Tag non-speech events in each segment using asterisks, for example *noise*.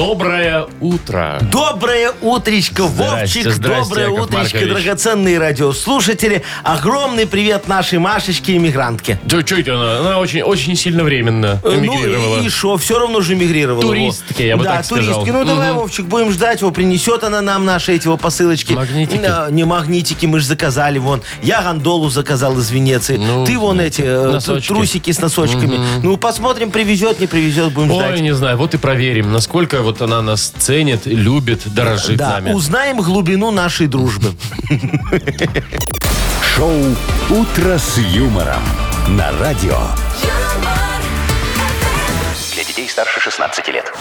Доброе утро. Доброе утречко, Вовчик. здрасте, Доброе Яков утречко, Маркович. драгоценные радиослушатели. Огромный привет нашей Машечке иммигрантке. Да что это она? Она очень, очень сильно временно эмигрировала. Ну и что, все равно же эмигрировала. Туристки, я бы да, так сказал. туристки. Ну давай. Вовчик, будем ждать его. Принесет она нам наши эти вот посылочки. Магнитики? Да, не магнитики, мы же заказали. Вон, я гондолу заказал из Венеции. Ну, Ты вон эти э, носочки. трусики с носочками. Ну, посмотрим, привезет, не привезет, будем Ой, ждать. не знаю, вот и проверим, насколько вот она нас ценит, любит, дорожит Да, нами. узнаем глубину нашей дружбы. Шоу «Утро с юмором» на радио. Для детей старше 16 лет.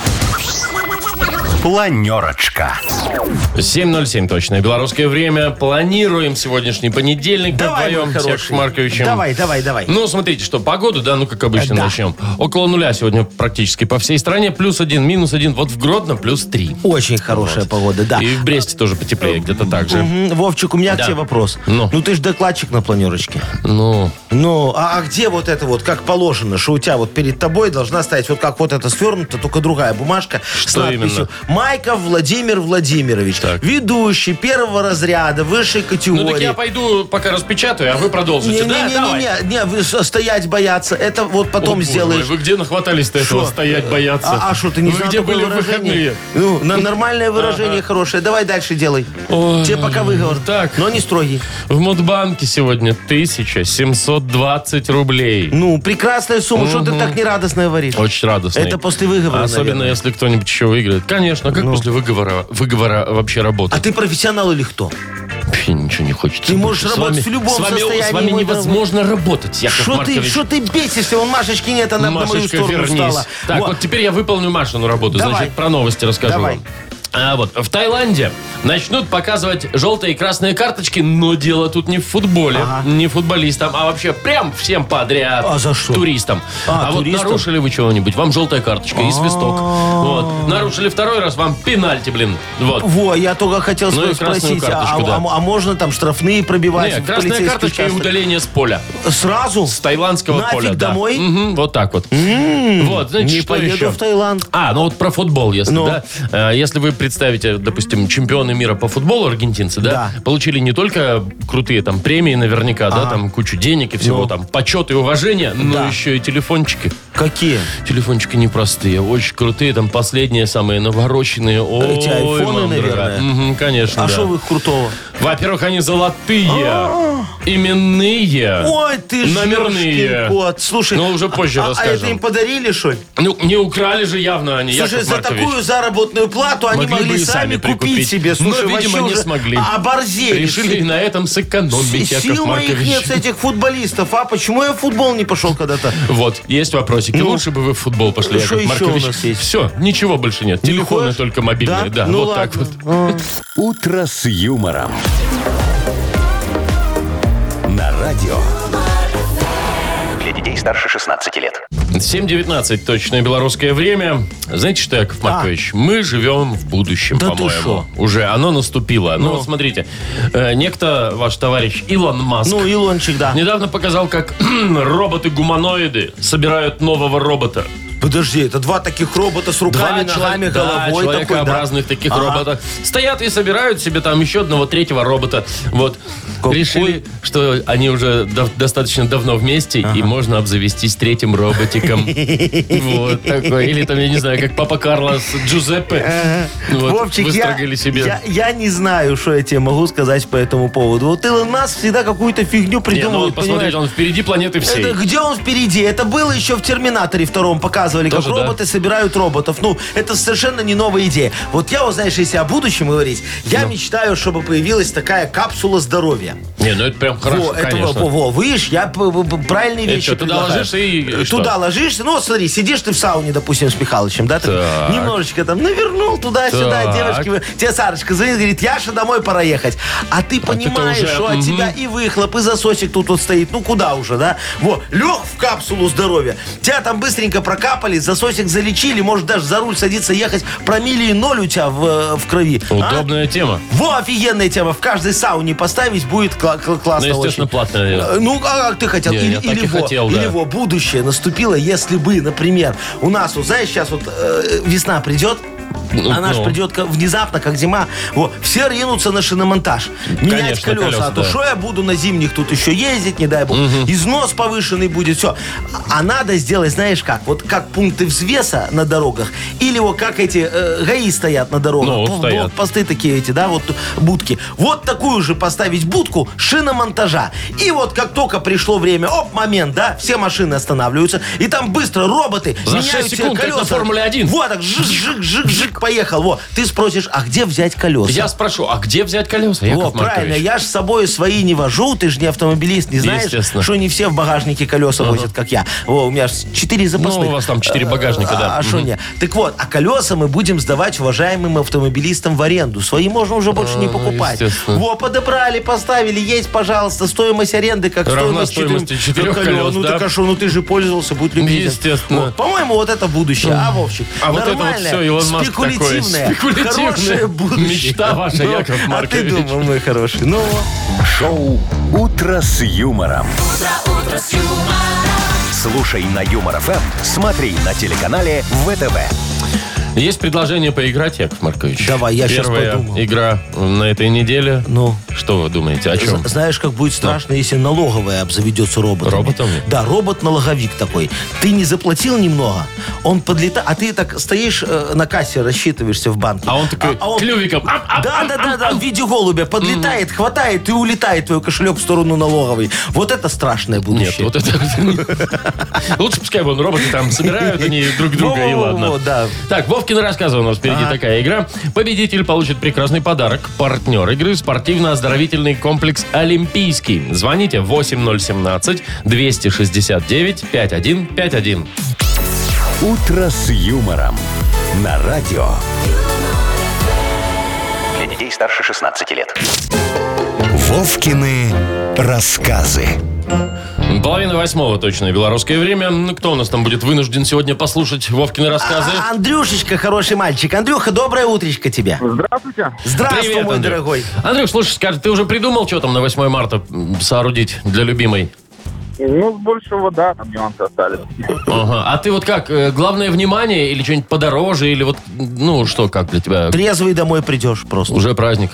Планерочка. 7.07 точное белорусское время. Планируем сегодняшний понедельник Давай, вдвоем мой с хороший. Марковичем. Давай, давай, давай. Ну, смотрите, что погоду, да, ну, как обычно, Да. начнем. Около нуля сегодня практически по всей стране. Плюс один, минус один. Вот в Гродно плюс три. Очень хорошая погода, да. И в Бресте тоже потеплее, где-то так же. Вовчик, у меня Да. к тебе вопрос. Ну. ты же докладчик на планерочке. Ну, Ну, а, а где вот это вот, как положено, что у тебя вот перед тобой должна стоять вот как вот это свернуто, только другая бумажка с Что надписью именно? «Майков Владимир Владимирович, Так. ведущий первого разряда высшей ну категории». так я пойду пока распечатаю, а вы продолжите. да, давай. Не-не-не, не, вы с- стоять бояться, это вот потом боже сделаешь. мой, Вы где нахватались-то этого Шо? стоять, бояться? А что, ты не Вы знал где такое были в выражение? выходные? Ну, на- нормальное выражение хорошее. Давай дальше делай. Ой, Тебе пока выговор. так. Но не строгий. В Мудбанке сегодня 1720 рублей. Ну, прекрасная сумма. Что ты так нерадостно говоришь? Очень радостно. Это после выговора, Особенно, наверное. если кто-нибудь еще выиграет. Конечно, как после выговора, выговора вообще А работать? ты профессионал или кто? Вообще ничего не хочется. Ты можешь. С работать в любом с вами, состоянии, С вами мой невозможно работать, Яков Что ты, Маркович. что ты бесишься? Вон Машечки нет, она на мою Машечка, сторону вернись. стала. Так, Во. вот теперь я выполню Машину работу. Давай. Значит, про новости расскажу Давай. вам. А вот в Таиланде начнут показывать желтые и красные карточки, но дело тут не в футболе, не футболистам, а вообще прям всем подряд. А за что? Туристам. А, вот туристам? нарушили вы чего-нибудь, вам желтая карточка и свисток. Вот. Нарушили второй раз, вам пенальти, блин. Вот. Во, я только хотел Ну спросить, красную а, карточку, а- да. а- а можно там штрафные пробивать? Не, в красная карточка и удаление с поля. Сразу? С таиландского Нафиг поля, да. домой? Мгм, вот так вот. Вот, значит, Не что поеду еще? в Таиланд. А, ну вот про футбол, если, Ну. да. Если вы представите, допустим, чемпионы мира по футболу аргентинцы, да, Да. получили не только крутые там премии наверняка, да, там кучу денег и всего Ну. там, почет и уважение, но Да. еще и телефончики. Какие? Телефончики непростые, очень крутые, там последние самые навороченные. Ой, Эти айфоны, мам дорогая. наверное? Мгм, конечно, А да. что вы их крутого? Во-первых, они золотые, именные, Ой, ты ж номерные. ёшкин кот. Слушай, Ну, уже позже а, а расскажем. это им подарили, что ли? Ну, не украли же явно они, Слушай, Яков за Маркович. такую заработную плату они Могли бы могли и сами сами купить прикупить. себе. Но, Слушай, видимо, вообще не уже смогли. Оборзели. Решили на этом сэкономить, Яков Сил моих Маркович. нет с этих футболистов. А почему я в футбол не пошел когда-то? Вот, есть вопросики. Ну, Лучше бы вы в футбол пошли, что Яков еще Маркович. у нас есть? Все, ничего больше нет. Не Телефоны ходишь? только мобильные, да. Ну вот так ладно. вот. «Утро с юмором». На радио. Для детей старше 16 лет. 7.19 точное белорусское время. Знаете что, Яков Маркович, мы живем в будущем, Да ты по-моему. шо? Уже оно наступило. Ну, вот смотрите, э, некто, ваш товарищ Илон Маск, Ну, Илончик, да. недавно показал, как *clears throat* роботы-гуманоиды собирают нового робота. Подожди, это два таких робота с руками, Два ногами, чело- да, головой. такой, да? человекообразных таких Ага. роботов. Стоят и собирают себе там еще одного третьего робота. Вот. Какой? Решили, что они уже дав- достаточно давно вместе, и можно обзавестись третьим роботиком. *laughs* Вот такой. Или там, я не знаю, как папа Карло с Джузеппе. Вот, Вовчик, я, выстрогали себе. я, я не знаю, что я тебе могу сказать по этому поводу. Вот Илон Маск всегда какую-то фигню Не, ну придумывает, вот посмотрите, понимаешь? он впереди планеты всей. Это где он впереди? Это было еще в «Терминаторе» втором. Показывали, Тоже, как да? роботы собирают роботов. Ну, это совершенно не новая идея. Вот я, вот, знаешь, если о будущем говорить, я Ну. мечтаю, чтобы появилась такая капсула здоровья. Не, ну это прям хорошо, во, это, конечно. во, во, видишь, я п- п- п- правильные Это вещи что, туда предлагаю. ложишься и что? Туда ложишься, ну вот смотри, сидишь ты в сауне, допустим, с Михалычем, да, ты Так. немножечко там навернул туда-сюда, Так. девочки, вы- тебе Сарочка звонит, говорит, Яша, домой пора ехать. А ты понимаешь, уже, что от мгм. тебя и выхлоп, и засосик тут вот стоит, ну куда уже, да? Вот, лег в капсулу здоровья, тебя там быстренько накапали, засосик залечили, может даже за руль садиться ехать, промили и ноль у тебя в, э, в крови. А? Удобная тема. Во, офигенная тема. В каждой сауне поставить будет кла- кла- классно Ну, естественно, очень. наверное. Э, Ну, а как ты хотел? Не, или, я так или и во, хотел, да. или во, будущее наступило, если бы, например, у нас, вот знаешь, сейчас вот э, весна придет, она же ну. придет ка- внезапно, как зима. Вот, все ринутся на шиномонтаж. Менять Конечно, колеса. а то колеса, что я буду на зимних тут еще ездить, не дай бог. Износ повышенный будет, все. А надо сделать, знаешь как, вот как пункты взвеса на дорогах, или вот как эти э, ГАИ стоят на дорогах. Ну, стоят. Посты такие эти, да, вот будки. Вот такую же поставить будку шиномонтажа. И вот как только пришло время, оп, момент, да, все машины останавливаются, и там быстро роботы За меняют 6 тебе секунд, как колеса. Формуле-1. Вот так, жик-жик-жик, поехал. Вот, ты спросишь, а где взять колеса? Я спрошу, а где взять колеса, Яков Во, правильно, Маркович? я ж с собой свои не вожу, ты же не автомобилист, не знаешь, Естественно. что не все в багажнике колеса возят, как я. Во, у меня ж четыре запасных. Ну, у вас там четыре багажника, да. А что Мгм. не? Так вот, а колеса мы будем сдавать уважаемым автомобилистам в аренду. Свои можно уже больше не А, покупать. естественно. Во, подобрали, поставили, есть, пожалуйста, стоимость аренды, как Равна стоимость стоимости четырем- четырех колес. колес, Ну да? так а что, ну ты же пользовался, будь любезен. Естественно. Вот, По-моему, вот это будущее, а, Вовчик? А вот это вот Нормальное, всё, Илон Маск. Спекулятивное, Спекулятивное. хорошее будущее. Мечта ваша, Ну, Яков А ты Маркович. думал, мой хороший. Ну, Шоу «Утро с юмором». Слушай на Юмор ФМ, смотри на телеканале ВТВ. Есть предложение поиграть, Яков Маркович? Давай, я Первая подумаю. игра на этой неделе. ну. Что вы думаете, о чем? Знаешь, как будет страшно, если налоговая обзаведется роботами. Роботами? Да, робот-налоговик такой. Ты не заплатил немного, он подлетает, а ты так стоишь э, на кассе, рассчитываешься в банке. А он такой он- клювиком. ап, ап, Да, ап, да, да, ап, да, ап. в виде голубя подлетает, хватает и улетает твой кошелек в сторону налоговой. Вот это страшное Нет, будущее. вот это... *laughs* Лучше пускай вон роботы там собирают они друг друга, и ладно. да. Так, Вовкин рассказывал у нас впереди такая игра. Победитель получит прекрасный подарок. Партнер игры спортивно-оздоровительный комплекс «Олимпийский». Звоните 8017-269-5151. «Утро с юмором» на радио. Для детей старше 16 лет. Вовкины рассказы. Половина восьмого точное белорусское время. Ну, кто у нас там будет вынужден сегодня послушать Вовкины рассказы? А, Андрюшечка, хороший мальчик. Андрюха, доброе утречко тебе. Здравствуйте. Здравствуй, Привет, мой Андрюх. дорогой. Андрюх, слушай, скажи, ты уже придумал, что там на 8 марта соорудить для любимой? Ну, с большего, да, там нюансы остались. Ага. А ты вот как, э, главное внимание или что-нибудь подороже, или вот, ну, что, как для тебя? Трезвый домой придешь просто. Уже праздник.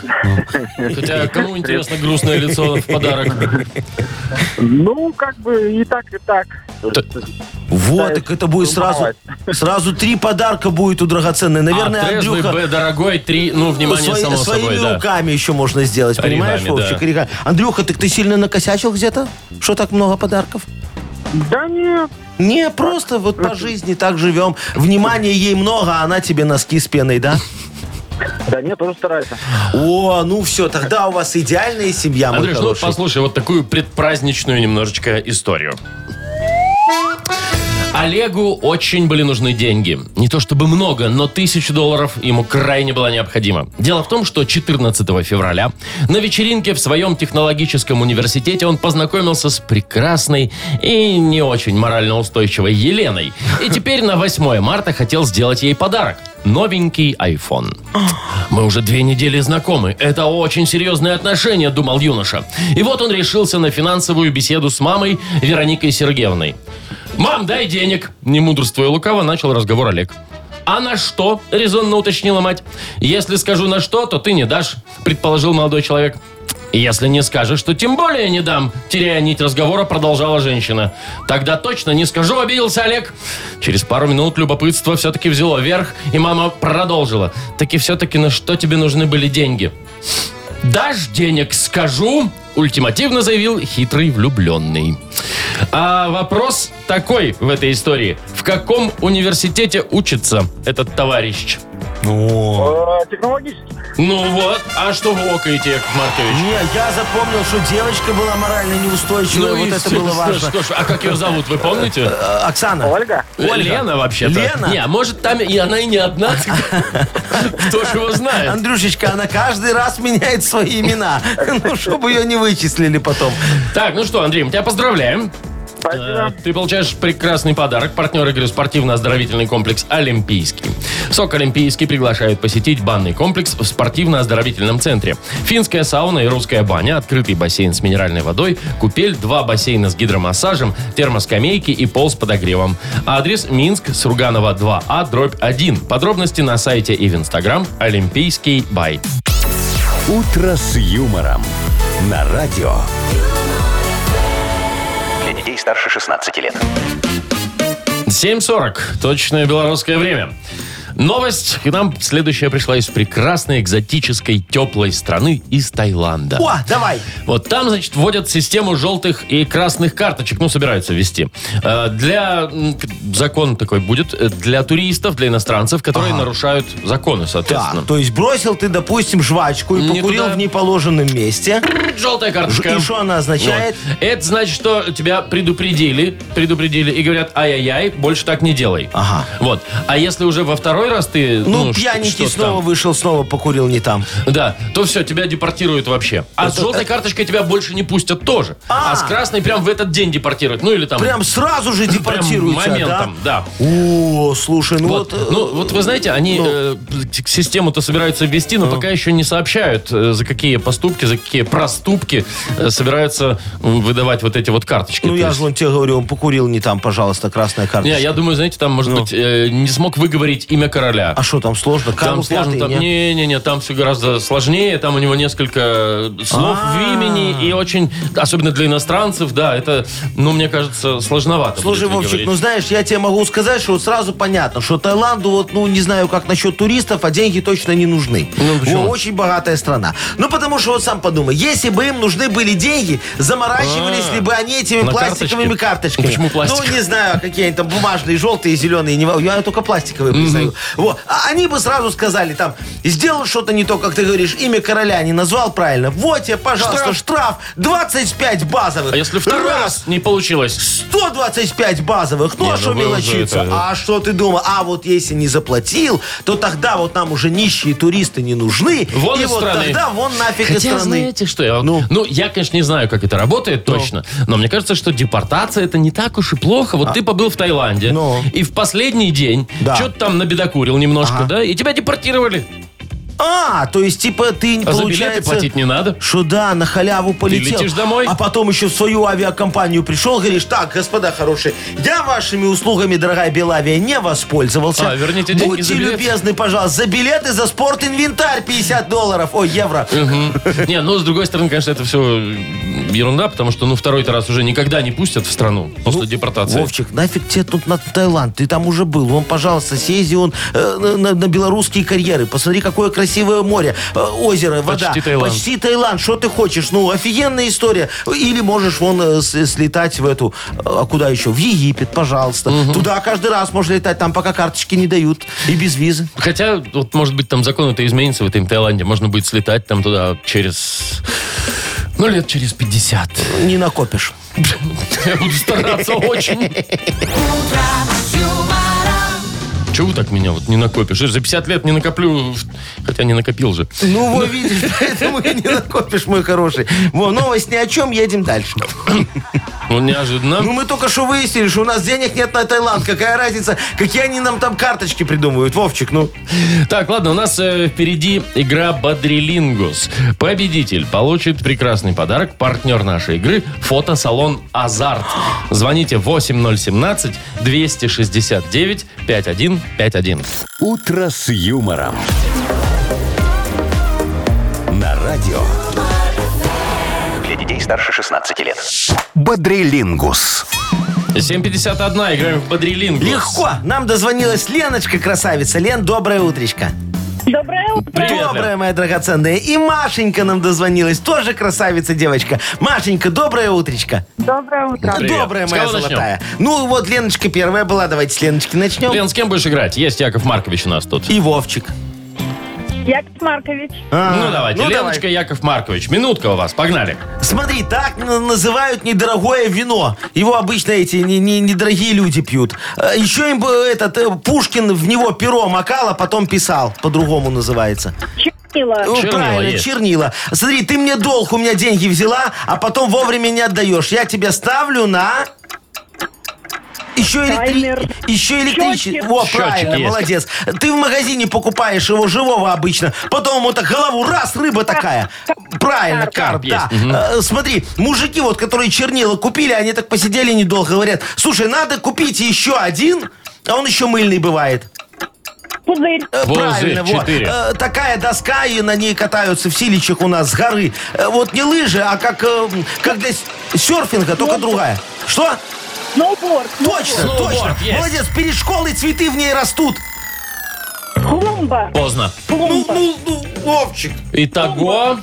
Хотя, кому интересно грустное лицо в подарок? Ну, как бы и так, и так. Вот, так это будет сразу, сразу три подарка будет у драгоценной. Наверное, а трезвый, Андрюха... Б, дорогой, три, ну, внимание, свои- само своими собой, да. руками еще можно сделать, понимаешь, Оригами, Вовчик? да. Оригами. Андрюха, так ты сильно накосячил где-то? Что так много подарков? Да не, Не, просто вот по жизни так живем. Внимания ей много, а она тебе носки с пеной, да? да не, тоже старайся. О, ну все, тогда у вас идеальная семья, Андрюш, ну послушай вот такую предпраздничную немножечко историю. Олегу очень были нужны деньги. Не то чтобы много, но тысячу долларов ему крайне было необходимо. Дело в том, что 14 февраля на вечеринке в своем технологическом университете он познакомился с прекрасной и не очень морально устойчивой Еленой. И теперь на 8 марта хотел сделать ей подарок. Новенький iPhone. Мы уже две недели знакомы. Это очень серьезные отношения, думал юноша. И вот он решился на финансовую беседу с мамой Вероникой Сергеевной. «Мам, дай денег!» Не мудрствуя лукаво, начал разговор Олег. «А на что?» – резонно уточнила мать. «Если скажу на что, то ты не дашь», – предположил молодой человек. «Если не скажешь, то тем более не дам», – теряя нить разговора, продолжала женщина. «Тогда точно не скажу», – обиделся Олег. Через пару минут любопытство все-таки взяло верх, и мама продолжила. «Таки все-таки на что тебе нужны были деньги?» «Дашь денег, скажу», – ультимативно заявил хитрый влюбленный. А вопрос такой в этой истории. В каком университете учится этот товарищ? О. Э, Технологически. Ну вот, а что вы окаете, Яков Маркович? Не, я запомнил, что девочка была морально неустойчивая, вот и это что- было что- важно. что ж, а как ее зовут, вы помните? Э, Оксана. Ольга. Ольга. Лена вообще-то. Лена? Не, а может там и она и не одна. *laughs* Кто ж его знает? Андрюшечка, она каждый раз меняет свои имена. *laughs* Ну, чтобы ее не вычислили потом. Так, ну что, Андрей, мы тебя поздравляем. Спасибо. Ты получаешь прекрасный подарок. Партнер игры спортивно-оздоровительный комплекс «Олимпийский». СОК «Олимпийский» приглашает посетить банный комплекс в спортивно-оздоровительном центре. Финская сауна и русская баня, открытый бассейн с минеральной водой, купель, два бассейна с гидромассажем, термоскамейки и пол с подогревом. Адрес Минск, Сурганова 2А, дробь 1. Подробности на сайте и в инстаграм «Олимпийский бай». «Утро с юмором» на радио. Детей старше 16 лет. 7.40. Точное белорусское время. Новость к нам следующая пришла из прекрасной, экзотической, теплой страны, из Таиланда. О, давай. Вот там, значит, вводят систему желтых и красных карточек, ну, собираются ввести. Э, Для, м, к- закон такой будет, э, для туристов, для иностранцев, которые нарушают законы, соответственно. Так, то есть бросил ты, допустим, жвачку и Не покурил туда. в неположенном месте. Желтая карточка. И что она означает? Вот. Это значит, что тебя предупредили, предупредили и говорят, ай-яй-яй, больше так не делай. Ага. Вот. А если уже во второй раз ты... Ну, ш- пьяненький снова там, вышел, снова покурил не там. Да, то все, тебя депортируют вообще. А с желтой карточкой тебя больше не пустят тоже. А, А. с красной прям в этот день депортируют. Ну или там... Прям сразу же *laughs* прям депортируются, моментом, да. да? О, слушай, ну Вот, вот... э, ну, вот вы знаете, они ну. э, систему-то собираются ввести, но пока еще не сообщают, э, за какие поступки, за какие проступки э, собираются выдавать вот эти вот карточки. Ну, я же вон тебе говорю, он покурил не там, пожалуйста, красная Не, карточка. я думаю, знаете, там, может Ну. быть, э, не смог выговорить имя короля. А что там сложно? Там Карл сложно, Пятый, там, не? не-не-не, там все гораздо сложнее, там у него несколько слов в А. имени, и очень, особенно для иностранцев, да, это, ну, мне кажется, сложновато. Слушай, Вовчик, ну знаешь, я тебе могу сказать, что вот сразу понятно, что Таиланду, вот, ну, не знаю, как насчет туристов, а деньги точно не нужны. Ну, почему? Очень богатая страна. Ну, потому что, вот сам подумай, если бы им нужны были деньги, заморачивались А, ли бы они этими пластиковыми карточками? Почему пластик? Ну, не знаю, какие они там бумажные, желтые, зеленые, не, я только пластиковые признаю. Вот. А они бы сразу сказали, там, сделал что-то не то, как ты говоришь, имя короля не назвал правильно. Вот тебе, пожалуйста, штраф, 25 базовых. А если второй раз не получилось? 125 базовых. Ну, Не, а ну что уже мелочиться? это- А что ты думал? А вот если не заплатил, то тогда вот нам уже нищие туристы не нужны. Вон и из вот страны. тогда вон нафиг из Хотя, страны. знаете что, я ну. Ну. я, конечно, не знаю, как это работает точно, но мне кажется, что депортация это не так уж и плохо. Вот ты побыл в Таиланде, Ну. и в последний день Да. что-то там набедокурил немножко, да, и тебя депортировали. А, то есть, типа, ты, А за билеты получается... платить не надо. Что да, на халяву полетел. летишь домой? А потом еще в свою авиакомпанию пришел, говоришь, так, господа хорошие, я вашими услугами, дорогая Белавия, не воспользовался. А, верните деньги Будьте за билет. любезны, пожалуйста, за билеты, за спорт-инвентарь 50 долларов, ой, евро. Не, ну, с другой стороны, конечно, это все ерунда, потому что, ну, второй раз уже никогда не пустят в страну после депортации. Вовчик, нафиг тебе тут на Таиланд? Ты там уже был. Вон, пожалуйста, съезди он э, на белорусские карьеры. Посмотри, какое красивое море, э, озеро, вода. Почти Таиланд. Почти Таиланд. Что ты хочешь? Ну, офигенная история. Или можешь вон э, с- слетать в эту... э, А куда еще? В Египет, пожалуйста. Туда каждый раз можно летать. Там пока карточки не дают. И без визы. Хотя, вот, может быть, там законы-то изменятся в этом Таиланде. Можно будет слетать там туда через... Ну, лет через 50. Не накопишь. *laughs* Я буду стараться очень. Чего вы так меня вот не накопишь? За 50 лет не накоплю, хотя не накопил же. Ну, вот видишь, *laughs* поэтому и не накопишь, мой хороший. Во, новость ни о чем, едем дальше. *coughs* Ну, неожиданно. Ну, мы только что выяснили, что у нас денег нет на Таиланд. Какая разница, какие они нам там карточки придумывают, Вовчик, ну. Так, ладно, у нас э, впереди игра Бодрилингус. Победитель получит прекрасный подарок. Партнер нашей игры – фотосалон «Азарт». Звоните 8017-269-5151. «Утро с юмором». На радио старше 16 лет. «Бодрилингус». 7.51, играем в Бодрилингус. Легко. Нам дозвонилась Леночка, красавица. Лен, доброе утречко. Доброе утро. Привет, доброе, Лен. моя драгоценная. И Машенька нам дозвонилась. Тоже красавица девочка. Машенька, доброе утречко. Доброе утро. Привет. Добрая С моя кого начнем? золотая. Ну, вот Леночка первая была. Давайте с Леночки начнем. Лен, с кем будешь играть? Есть Яков Маркович у нас тут. И Вовчик. Яков Маркович. А, Ну, давайте. ну, Леночка, давай. Яков Маркович. Минутка у вас. Погнали. Смотри, так н- называют недорогое вино. Его обычно эти не- не- недорогие люди пьют. А Еще им бы этот э, Пушкин в него перо макал, а потом писал. По-другому называется. Чернила. Ну, Чернила правильно, есть. чернила. Смотри, ты мне долг, у меня деньги взяла, а потом вовремя не отдаешь. Я тебе ставлю на... Еще, электри... Еще электричество. Во, Счетчик правильно, есть. молодец. Ты в магазине покупаешь его живого обычно, потом ему так голову раз, рыба такая. Правильно, карп, Карп да. Э, Смотри, мужики вот, которые чернила купили, они так посидели недолго, говорят, слушай, надо купить еще один, а он еще мыльный бывает. Пузырь. Э, Пузырь, Правильно, вот. четыре. Э, Такая доска, и на ней катаются в Силичах у нас с горы. Э, Вот не лыжи, а как, э, как для серфинга, только другая. Что? Сноуборд. Точно, Сноуборд точно. есть. Молодец, перед школой цветы в ней растут. Клумба. Поздно. Ну, Клумба. ну, ну, Вовчик. Итого,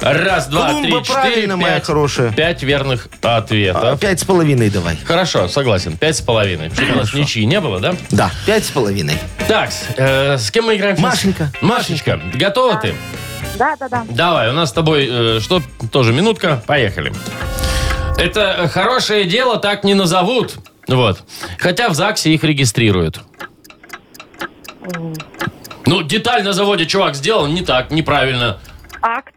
раз, два, Клумба три, четыре, правильно, моя пять. хорошая. Пять верных А, ответов. Пять с половиной давай. Хорошо, согласен. Пять с половиной. Чтобы у нас ничьи не было, да? Да, пять с половиной. Так, э, с кем мы играем? сейчас? Машенька. Машечка, готова ты? Да, да, да. Давай, у нас с тобой, э, что, тоже минутка, поехали. Это хорошее дело так не назовут. Вот. Хотя в ЗАГСе их регистрируют. Ну, деталь на заводе чувак сделал не так, неправильно. Акт.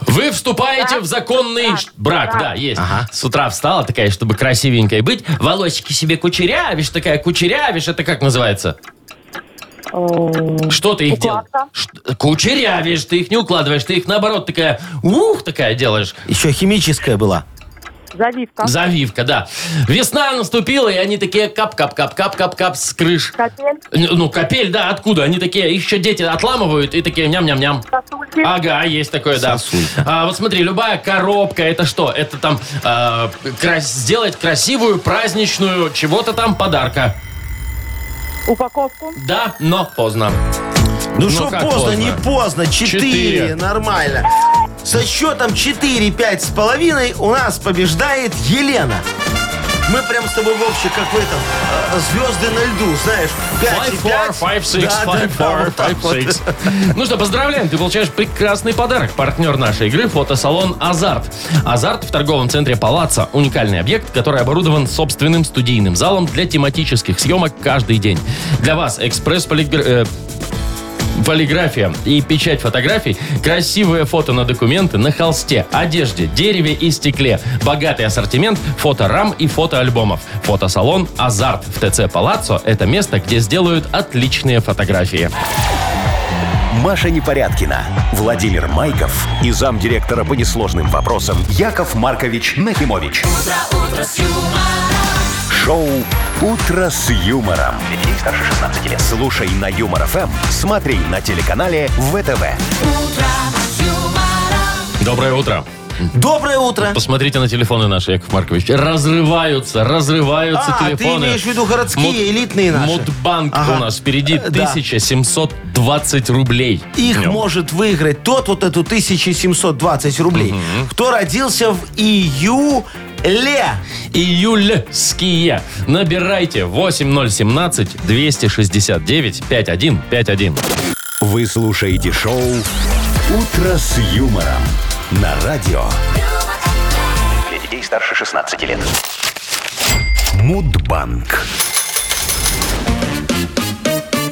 Вы вступаете в законный ш- брак, да, есть. С утра встала такая, чтобы красивенькой быть. Волосики себе кучерявишь, такая кучерявишь. Это как называется? Что ты их делаешь? Кучерявишь, ты их не укладываешь, ты их наоборот такая, ух, такая делаешь. Еще химическая была. Завивка. Завивка, да. Весна наступила, и они такие кап-кап-кап-кап-кап-кап с крыш. Капель. Н- Ну, капель, да, откуда? Они такие, их еще дети отламывают и такие ням-ням-ням. Сосульки. Ага, есть такое, да. Сосулька. А, вот смотри, любая коробка, это что? Это там а, крас- сделать красивую праздничную чего-то там подарка. Упаковку. Да, но поздно. Ну Ну, что как поздно, поздно? не поздно. Четыре, Четыре. нормально. Со счетом 4-5 с половиной у нас побеждает Елена. Мы прям с тобой, Вовчик, как в этом, э, звезды на льду, знаешь. 5 Five, и four, 5. five, six, Да, да, five, да, four, вот так five, вот. six. Ну что, поздравляем, ты получаешь прекрасный подарок. Партнер нашей игры – фотосалон «Азарт». «Азарт» в торговом центре «Палаца» – уникальный объект, который оборудован собственным студийным залом для тематических съемок каждый день. Для вас экспресс-полиграфия полиграфия и печать фотографий, красивые фото на документы на холсте, одежде, дереве и стекле, богатый ассортимент фоторам и фотоальбомов. Фотосалон «Азарт» в ТЦ «Палаццо» – это место, где сделают отличные фотографии. Маша Непорядкина, Владимир Майков и замдиректора по несложным вопросам Яков Маркович Нахимович. Шоу Утро с юмором. Для детей старше 16 лет. Слушай на Юмор ФМ, смотри на телеканале ВТВ. Доброе утро. Доброе утро. Посмотрите на телефоны наши, Яков Маркович. Разрываются, разрываются А, ты телефоны. имеешь в виду городские, Муд- элитные наши? Мудбанк Ага. у нас впереди Э, да. 1720 рублей. Их в нем. может выиграть тот вот эту 1720 рублей, кто родился в июле. Июльские. Набирайте 8017 269 5151. Вы слушаете шоу Утро с юмором на радио Для детей старше 16 лет. Мудбанк.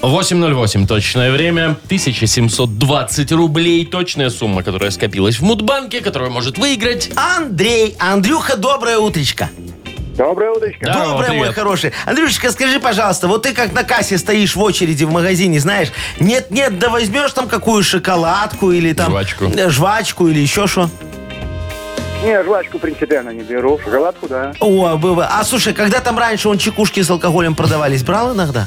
8.08 точное время. 1720 рублей. Точная сумма, которая скопилась в Мудбанке, которую может выиграть. Андрей, Андрюха, доброе утречко. Доброе утречко. Да, Доброе, мой привет. хороший. Андрюшечка, скажи, пожалуйста, вот ты как на кассе стоишь в очереди в магазине, знаешь, нет-нет, да возьмешь там какую шоколадку или там... Жвачку. Жвачку или еще что? Не, жвачку принципиально не беру. Шоколадку, да. О, было. А слушай, когда там раньше он чекушки с алкоголем продавались, брал иногда?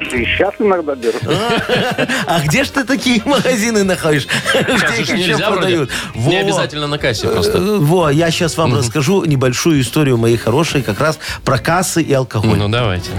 И сейчас иногда беру. *laughs* А где ж ты такие *laughs* магазины находишь? *laughs* Где их еще продают? Не обязательно на кассе просто. Э, Во, я сейчас вам расскажу небольшую историю моей хорошей как раз про кассы и алкоголь. Ну, давайте.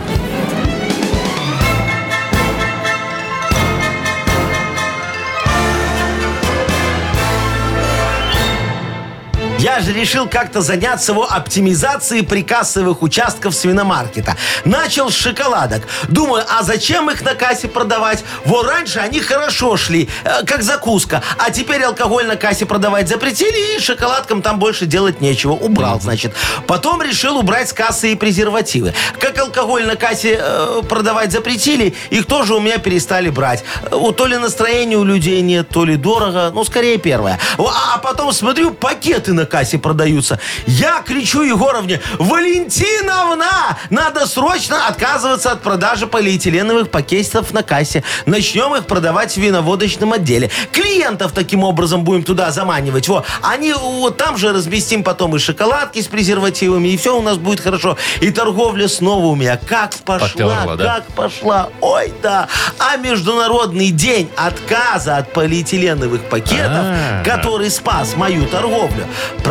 Я же решил как-то заняться его оптимизацией прикассовых участков свиномаркета. Начал с шоколадок. Думаю, а зачем их на кассе продавать? Во, раньше они хорошо шли, э, как закуска. А теперь алкоголь на кассе продавать запретили, и шоколадкам там больше делать нечего. Убрал, значит. Потом решил убрать с кассы и презервативы. Как алкоголь на кассе э, продавать запретили, их тоже у меня перестали брать. Э, Вот то ли настроения у людей нет, то ли дорого. Ну, скорее первое. Во, А потом смотрю, пакеты на кассе продаются. Я кричу Егоровне, Валентиновна, надо срочно отказываться от продажи полиэтиленовых пакетов на кассе. Начнем их продавать в виноводочном отделе. Клиентов таким образом будем туда заманивать. Во. Они вот там же разместим потом и шоколадки с презервативами, и все у нас будет хорошо. И торговля снова у меня как пошла, Поперла, да? как пошла. Ой, да. А Международный день отказа от полиэтиленовых пакетов, А. который спас мою торговлю,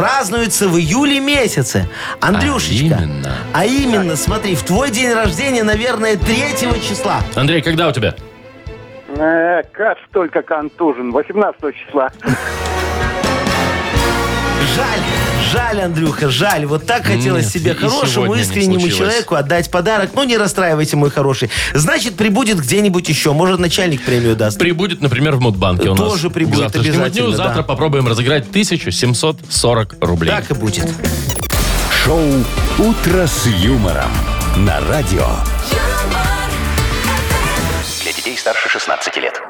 празднуется в июле месяце. Андрюшечка. А именно? А именно, смотри, в твой день рождения, наверное, 3 числа. Андрей, когда у тебя? Э, как столько контужен? 18 числа. Жаль, жаль, Андрюха, жаль. Вот так хотелось Нет, себе и хорошему, сегодня не искреннему случилось. человеку отдать подарок. Ну, не расстраивайте, мой хороший. Значит, прибудет где-нибудь еще. Может, начальник премию даст. Прибудет, например, в Мудбанке у нас. Тоже прибудет к завтрашнему обязательно, дню. да. Завтра попробуем разыграть 1740 рублей. Так и будет. Шоу «Утро с юмором» на радио. Для детей старше 16 лет.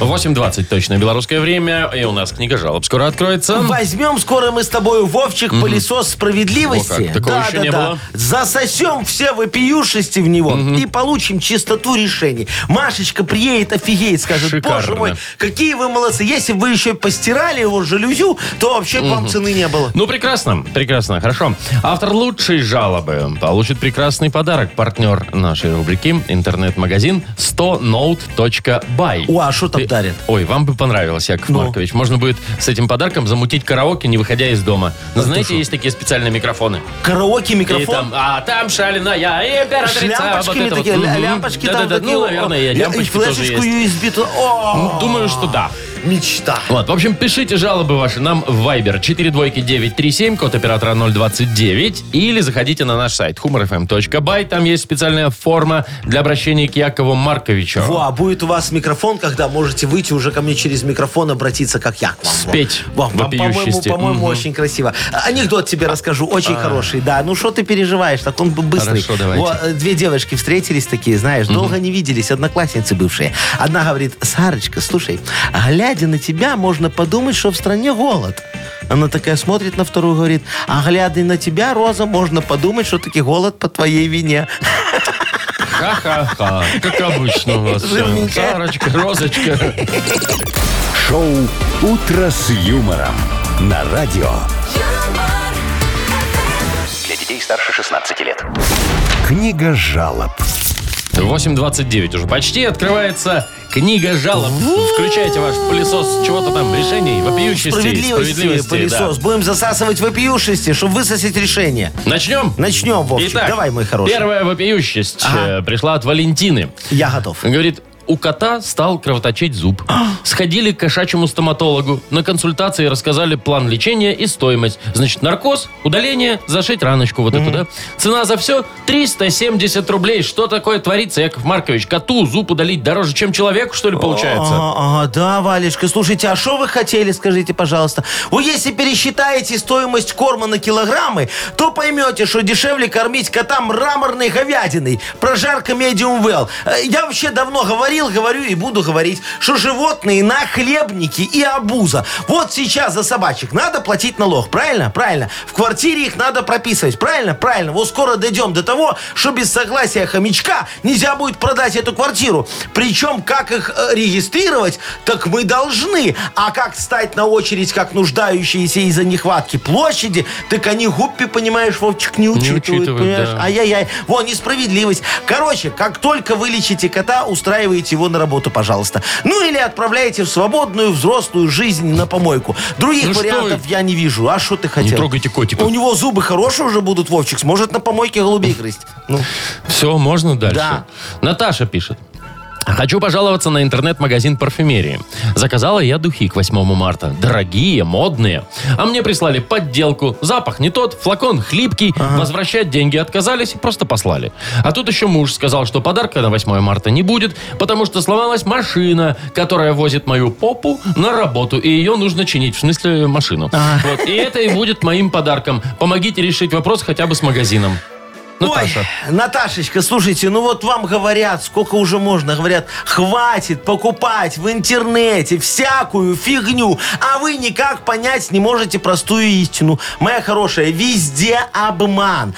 8.20 точно белорусское время. И у нас книга жалоб скоро откроется. Возьмем скоро мы с тобой, Вовчик, пылесос справедливости. О, как, такого еще не было. Засосем все вопиюшести в него и получим чистоту решений. Машечка приедет, офигеет, скажет, Шикарно. боже мой, какие вы молодцы. Если бы вы еще постирали его жалюзю, то вообще к вам цены не было. Ну, прекрасно, прекрасно, хорошо. Автор лучшей жалобы получит прекрасный подарок. Партнер нашей рубрики интернет-магазин 100note.by. О, а что там Дарят? Ой, вам бы понравилось, Яков Ну. Маркович. Можно будет с этим подарком замутить караоке, не выходя из дома. Но знаете, есть такие специальные микрофоны. Караоке, микрофон. там, а там шаленая императрица. С лямпочками вот такие, вот. ля- Мгм. лямпочки там Да-да-да, такие. Ну, о, наверное, и и лямпочки тоже есть. USB. Думаю, что да. Мечта. Вот, в общем, пишите жалобы ваши нам в Viber 42937, код оператора 029, или заходите на наш сайт humorfm.by, там есть специальная форма для обращения к Якову Марковичу. Во, а будет у вас микрофон, когда можете выйти уже ко мне через микрофон, обратиться, как я к вам. Спеть Во, вам, по-моему, по-моему, Мгм. очень красиво. А, Анекдот тебе расскажу, очень хороший, да. Ну, что ты переживаешь, так он быстрый. Хорошо, давайте. Во, э, две девушки встретились такие, знаешь, долго не виделись, одноклассницы бывшие. Одна говорит, Сарочка, слушай, а глядя на тебя, можно подумать, что в стране голод. Она такая смотрит на вторую, говорит, а глядя на тебя, Роза, можно подумать, что таки голод по твоей вине. Ха-ха-ха, как обычно у вас. Жирненькая. Сарочка, Розочка. Шоу «Утро с юмором» на радио. Для детей старше 16 лет. Книга жалоб. 8.29 уже почти открывается книга жалоб. Включайте ваш пылесос чего-то там, решений, вопиющести, Справедливости, пылесос. да. Будем засасывать вопиюшести, чтобы высосать решение. Начнем? Начнем, Вовчик. Итак, Давай, мой хороший. первая вопиющесть Ага. э, пришла от Валентины. Я готов. Говорит, у кота стал кровоточить зуб. Сходили к кошачьему стоматологу. На консультации рассказали план лечения и стоимость. Значит, наркоз, удаление, зашить раночку вот эту, да? Цена за все 370 рублей. Что такое творится, Яков Маркович? Коту зуб удалить дороже, чем человеку, что ли, получается? Ага, ага, да, Валечка, слушайте, а что вы хотели, скажите, пожалуйста? Вы если пересчитаете стоимость корма на килограммы, то поймете, что дешевле кормить кота мраморной говядиной, прожарка medium well. Э, Я вообще давно говорил, говорю и буду говорить, что животные нахлебники и обуза. Вот сейчас за собачек надо платить налог, правильно? Правильно. В квартире их надо прописывать, правильно? Правильно. Вот скоро дойдем до того, что без согласия хомячка нельзя будет продать эту квартиру. Причем, как их э, регистрировать, так мы должны. А как стать на очередь, как нуждающиеся из-за нехватки площади, так они гуппи, понимаешь, Вовчик, не учитывают. учитывают, понимаешь? да. Ай-яй-яй. Вон, несправедливость. Короче, как только вы лечите кота, устраиваете его на работу, пожалуйста. Ну или отправляете в свободную взрослую жизнь на помойку. Других Ну вариантов я не вижу. А что ты хотел? трогайте котиков. У него зубы хорошие уже будут, Вовчик. Сможет на помойке голубей грызть. Ну, Все, можно дальше. Да. Наташа пишет. Хочу пожаловаться на интернет-магазин парфюмерии. Заказала я духи к 8 марта. Дорогие, модные. А мне прислали подделку. Запах не тот, флакон хлипкий. Возвращать деньги отказались и просто послали. А тут еще муж сказал, что подарка на 8 марта не будет, потому что сломалась машина, которая возит мою попу на работу. И ее нужно чинить, в смысле машину. Вот. И это и будет моим подарком. Помогите решить вопрос хотя бы с магазином. Наташа. Ой, Наташечка, слушайте, ну вот вам говорят, сколько уже можно, говорят, хватит покупать в интернете всякую фигню, а вы никак понять не можете простую истину. Моя хорошая, везде обман.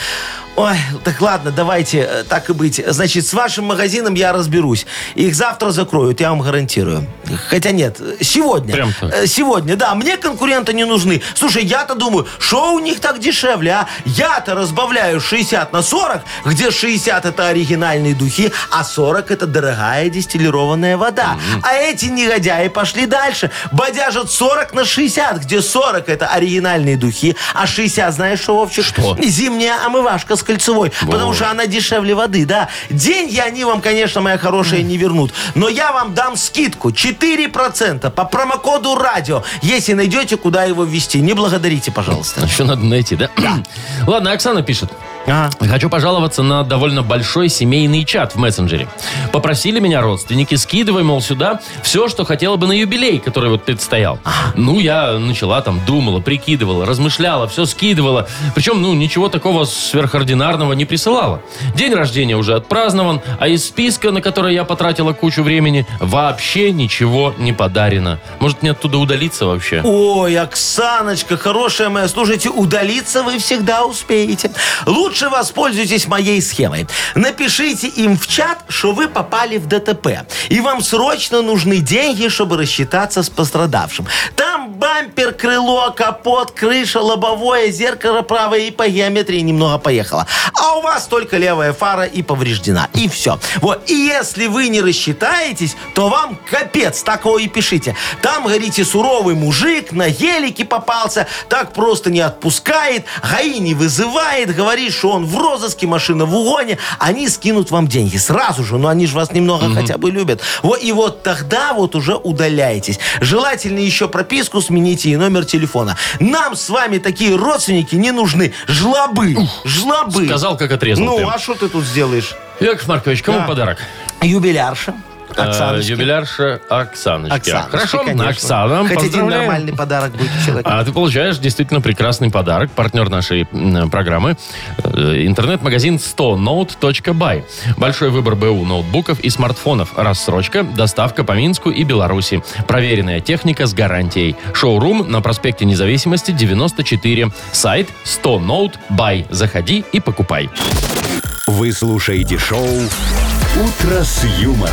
Ой, так ладно, давайте э, так и быть. Значит, с вашим магазином я разберусь. Их завтра закроют, я вам гарантирую. Хотя нет, сегодня. Прям так? Э, Сегодня, да. Мне конкуренты не нужны. Слушай, я-то думаю, что у них так дешевле, а? Я-то разбавляю 60 на 40, где 60 это оригинальные духи, а 40 это дорогая дистиллированная вода. А эти негодяи пошли дальше. Бодяжат 40 на 60, где 40 это оригинальные духи, а 60, знаешь что, Вовчик? Что? Зимняя омывашка с кольцевой. Потому что она дешевле воды, да. Деньги они вам, конечно, моя хорошая, не вернут. Но я вам дам скидку 4% по промокоду радио, если найдете, куда его ввести. Не благодарите, пожалуйста. Еще надо найти, да? Ладно, Оксана пишет. А. Хочу пожаловаться на довольно большой семейный чат в мессенджере. Попросили меня родственники, скидывай, мол, сюда все, что хотела бы на юбилей, который вот предстоял. Ну, я начала там, думала, прикидывала, размышляла, все скидывала. Причем, ну, ничего такого сверхординарного не присылала. День рождения уже отпразднован, а из списка, на который я потратила кучу времени, вообще ничего не подарено. Может, мне оттуда удалиться вообще? Ой, Оксаночка, хорошая моя, слушайте, удалиться вы всегда успеете. Лучше воспользуйтесь моей схемой. Напишите им в чат, что вы попали в ДТП. И вам срочно нужны деньги, чтобы рассчитаться с пострадавшим. Там бампер, крыло, капот, крыша, лобовое, зеркало правое и по геометрии немного поехало. А у вас только левая фара и повреждена. И все. Вот. И если вы не рассчитаетесь, то вам капец. Так его и пишите. Там, говорите, суровый мужик на гелике попался, так просто не отпускает, ГАИ не вызывает, говорит, что он в розыске, машина в угоне, они скинут вам деньги сразу же, но они же вас немного хотя бы любят. Вот, и вот тогда вот уже удаляйтесь. Желательно еще прописку смените и номер телефона. Нам с вами такие родственники не нужны. Жлобы. Жлобы. Сказал, как отрезал. Ну, прям. а что ты тут сделаешь? Яков Маркович, кому Да. подарок? Юбилярша. Э, Оксаночке. Юбилярша Оксаночки. Хорошо, конечно. Оксана, Хоть один поздравляем. нормальный подарок будет у человека. А ты получаешь действительно прекрасный подарок. Партнер нашей м, программы. э, Интернет-магазин 100note.by. Большой выбор БУ ноутбуков и смартфонов. Рассрочка, доставка по Минску и Беларуси. Проверенная техника с гарантией. Шоурум на проспекте Независимости 94. Сайт 100note.by. Заходи и покупай. Вы слушаете шоу «Утро с юмором»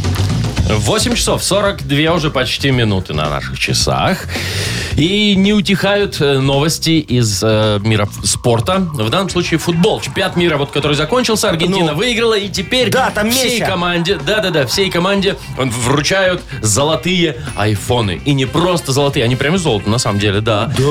8 часов 42 уже почти минуты на наших часах. И не утихают э, новости из э, мира спорта. В данном случае футбол. Чемпионат мира, вот, который закончился, Аргентина Ну. выиграла. И теперь Да, там всей Месси. команде, да-да-да, всей команде вручают золотые айфоны. И не просто золотые, они прям из золота, на самом деле, да. Да.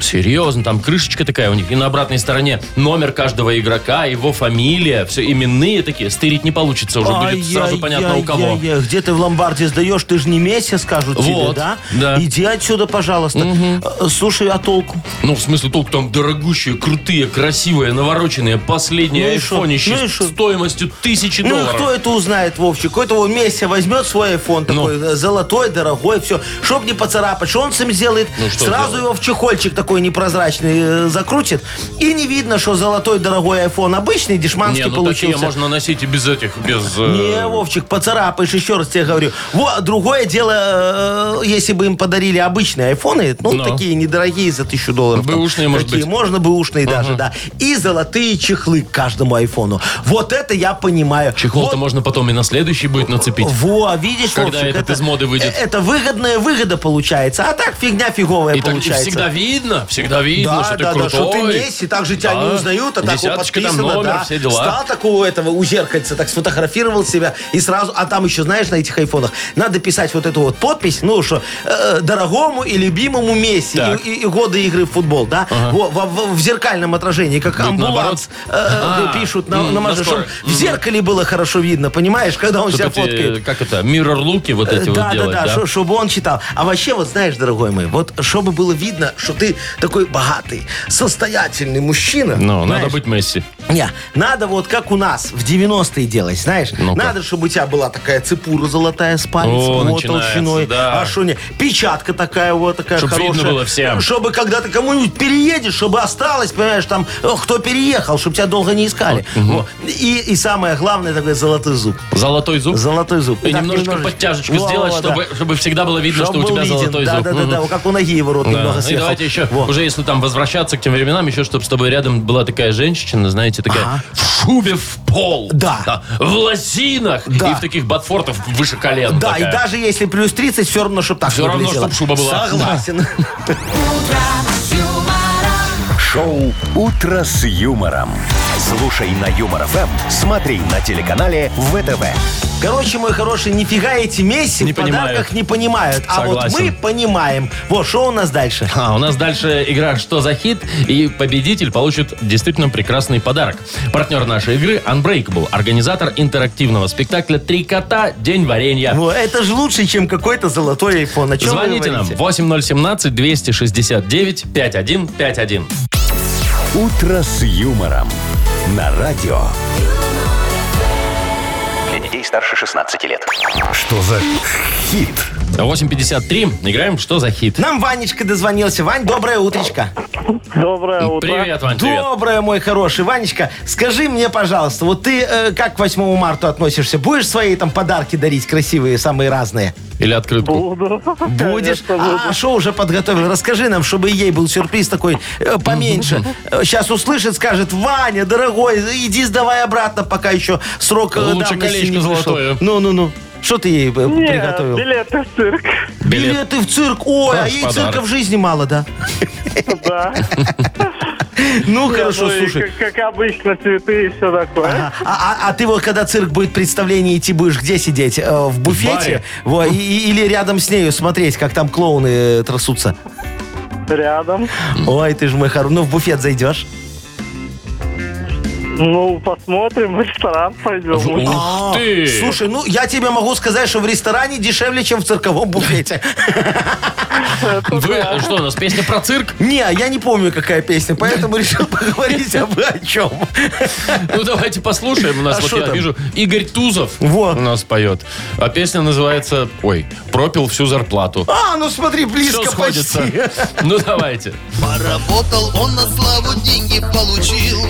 Серьезно, там крышечка такая у них. И на обратной стороне номер каждого игрока, его фамилия. Все именные такие. Стырить не получится уже. Будет сразу понятно у кого. Ай-яй-яй, Где ты в ломбарде сдаешь, ты же не Месси, скажут тебе, Вот, да? да. Иди отсюда, пожалуйста. Э, Слушай, а толку? Ну, в смысле, толк там дорогущие, крутые, красивые, навороченные, последние Ну и шо? Ну и шо? стоимостью тысячи Ну, долларов. кто это узнает, Вовчик? Какой-то вот Месси возьмет свой iPhone Ну. такой, э, золотой, дорогой, все. Чтоб не поцарапать, что он с ним сделает? Ну, что Сразу сделает? его в чехольчик такой непрозрачный э, закрутит. И не видно, что золотой, дорогой iPhone обычный, дешманский Не, ну получился. такие можно носить и без этих, без... э, Не, Вовчик, поцарапаешь, еще раз тебе говорю. Вот, другое дело, э, если бы им подарили обычные айфоны, ну, Но. такие недорогие за тысячу долларов. там, Бэушные, может такие, быть. Можно бэушные даже, да. И золотые чехлы к каждому айфону. Вот это я понимаю. Чехол-то Вот можно потом и на следующий будет нацепить. во, видишь, Когда Вовчик, этот из моды выйдет. э, Это выгодная выгода получается, а так фигня фиговая И так получается. всегда видно, всегда видно, Да, что ты да, да, крутой. что ты Месси, так же тебя Да. не узнают, а так вот Десяточка там, подписано, номер, да. все дела. Стал такого этого у зеркальца, так сфотографировал себя и сразу, а там еще, знаешь, на этих айфонах надо писать вот эту вот подпись, ну что, э, дорогому и любимому Месси Так. и, и- и годы игры в футбол, да, Во- во- в, в зеркальном отражении, как амбуланс э, э, А, пишут на, м, на машине, чтобы в зеркале было хорошо видно, понимаешь, когда он себя эти, фоткает. как это, миррор-луки вот эти Э, вот да, делать, да, да? да, чтобы он читал. А вообще, вот знаешь, дорогой мой, вот чтобы было видно, что ты такой богатый, состоятельный мужчина. Ну, надо знаешь, быть Месси. Не, надо вот как у нас в 90-е делать, знаешь. Ну-ка. надо, чтобы у тебя была такая цепура золотая. с палец. О, вот начинается, толщиной. да. А что не? Печатка такая вот такая Чтоб хорошая. видно было всем. Чтобы когда ты кому-нибудь переедешь, чтобы осталось, понимаешь, там, о, кто переехал, чтобы тебя долго не искали. Вот. И, и самое главное, такой золотой зуб. Золотой зуб. Золотой зуб. И Так, немножечко подтяжечку Во, сделать, да. чтобы, чтобы всегда было видно, Чтоб что у был тебя виден. золотой да, зуб. Да, да, Мгм. да, вот как у ноги его рот Да. немного Ну и давайте еще, Во. уже если там возвращаться к тем временам, еще чтобы с тобой рядом была такая женщина, знаете, такая в шубе в пол. Да. В лосинах. Да. И в таких ботфортах выше колен. Да, такая. и даже если плюс 30, все равно, чтобы так Всё равно, выглядело. чтоб шуба была. Согласен. *laughs* Шоу «Утро с юмором». Слушай на Юмор ФМ, смотри на телеканале ВТВ. Короче, мой хороший, нифига эти Месси Не в подарках понимают. не понимают. А вот Согласен. мы понимаем. Вот, что у нас дальше? А, у нас дальше игра «Что за хит?» И победитель получит действительно прекрасный подарок. Партнер нашей игры Unbreakable, организатор интерактивного спектакля «Три кота. День варенья». Во, это же лучше, чем какой-то золотой айфон. О чем Звоните нам говорите? 8017-269-5151. «Утро с юмором» на радио. Старше 16 лет. Что за хит? 8.53. Играем «Что за хит?» Нам Ванечка дозвонился. Вань, доброе утречко. Доброе утро. Привет, Вань, привет. Доброе, мой хороший. Ванечка, скажи мне, пожалуйста, вот ты э, как к 8 марта относишься? Будешь свои там подарки дарить красивые, самые разные? Или открытку? Буду. Будешь? Конечно, буду. А что уже подготовил? Расскажи нам, чтобы ей был сюрприз такой э, поменьше. *laughs* Сейчас услышит, скажет, Ваня, дорогой, иди сдавай обратно, пока еще срок э, Лучше давности колечко не вышел». золотое. Ну-ну-ну. Что ты ей э, Нет, приготовил? билеты в цирк. Билеты в цирк. Ой, а ей подарок. цирка в жизни мало, да? Да. *laughs* Ну, хорошо, Ну и слушай. Как, как обычно, цветы и все такое. Ага. А, а- а ты вот, когда цирк будет представление идти, будешь где сидеть? Э, в буфете? баре. Во, и- и- или рядом с нею смотреть, как там клоуны э, трясутся? Рядом. Ой, ты ж мой хороший. Ну, в буфет зайдешь? Ну, посмотрим, в ресторан пойдем. Ух ты! А, Слушай, ну я тебе могу сказать, что в ресторане дешевле, чем в цирковом буфете. Вы, что, у нас песня про цирк? Не, я не помню, какая песня, поэтому решил поговорить об о чем. Ну, давайте послушаем. У нас А вот я вижу, Игорь Тузов у нас поет. А песня называется, ой, «Пропил всю зарплату». А, ну смотри, Все близко сходится. почти. Ну, давайте. Поработал он на славу, деньги получил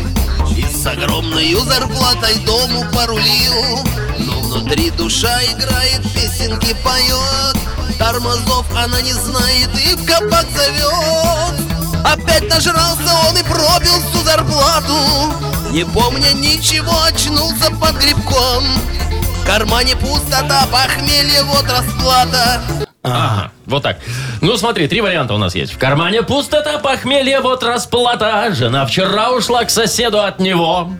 И с огромной зарплатой дому порулил. Но внутри душа играет, песенки поет. Тормозов она не знает и в кабак зовет. Опять нажрался он и пробил всю зарплату. Не помня ничего, очнулся под грибком. В кармане пустота, похмелье, вот расплата Ага, вот так. Ну, смотри, три варианта у нас есть. В кармане пустота, похмелье, вот расплата. Жена вчера ушла к соседу от него.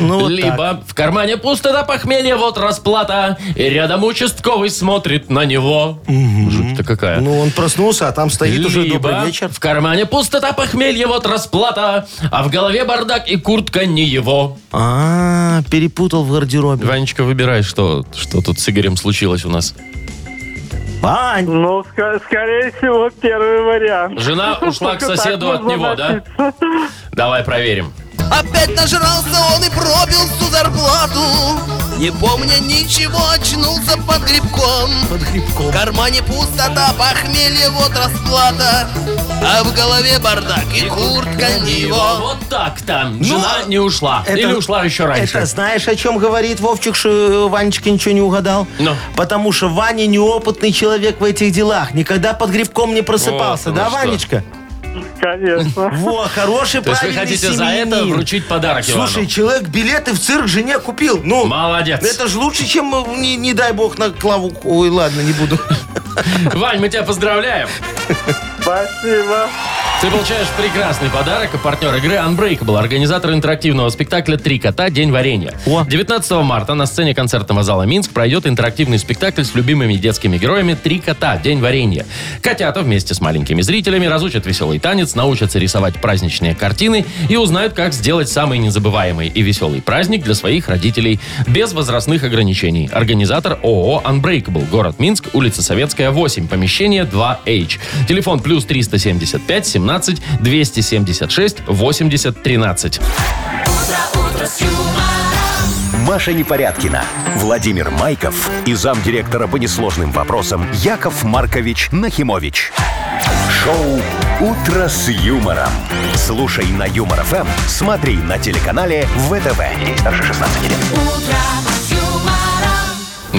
Ну, вот Либо в кармане пустота, похмелье, вот расплата. И рядом участковый смотрит на него. Жуть-то какая. Ну, он проснулся, а там стоит уже Либо добрый вечер. в кармане пустота, похмелье, вот расплата. А в голове бардак и куртка не его. А, перепутал в гардеробе. Ванечка, выбирай, что, что тут с Игорем случилось у нас. Вань, Ну, ска- скорее всего, первый вариант. Жена ушла к соседу от него, да? Давай проверим. Опять нажрался он и пробил всю зарплату Не помня ничего, очнулся под грибком под грибком. В кармане пустота, похмелье, вот расплата А в голове бардак и куртка не его Вот так-то. Жена не ушла. Это- Или ушла еще раньше. Это знаешь, о чем говорит Вовчик, что Ванечка ничего не угадал? Ну. Потому что Ваня неопытный человек в этих делах. Никогда под грибком не просыпался. Вот да, оно что. Ванечка? Конечно. Во, хороший, То есть вы правильный хотите за это семьянин. вручить подарок Ивану? Слушай, человек билеты в цирк жене купил. Ну, Молодец. это же лучше, чем, э, не, не дай бог, на клаву... Ой, ладно, не буду. Вань, мы тебя поздравляем. Спасибо. Ты получаешь прекрасный подарок. А партнер игры Unbreakable, организатор интерактивного спектакля «Три кота. День варенья». О. 19 марта на сцене концертного зала «Минск» пройдет интерактивный спектакль с любимыми детскими героями «Три кота. День варенья». Котята вместе с маленькими зрителями разучат веселый танец, научатся рисовать праздничные картины и узнают, как сделать самый незабываемый и веселый праздник для своих родителей без возрастных ограничений. Организатор ООО «Unbreakable», город Минск, улица Советская, 8, помещение 2H. Телефон плюс 375 17 276 80 13. Маша Непорядкина, Владимир Майков и замдиректора по несложным вопросам Яков Маркович Нахимович. Шоу «Утро с юмором». Слушай на Юмор ФМ, смотри на телеканале ВТВ. Ей старше 16 лет.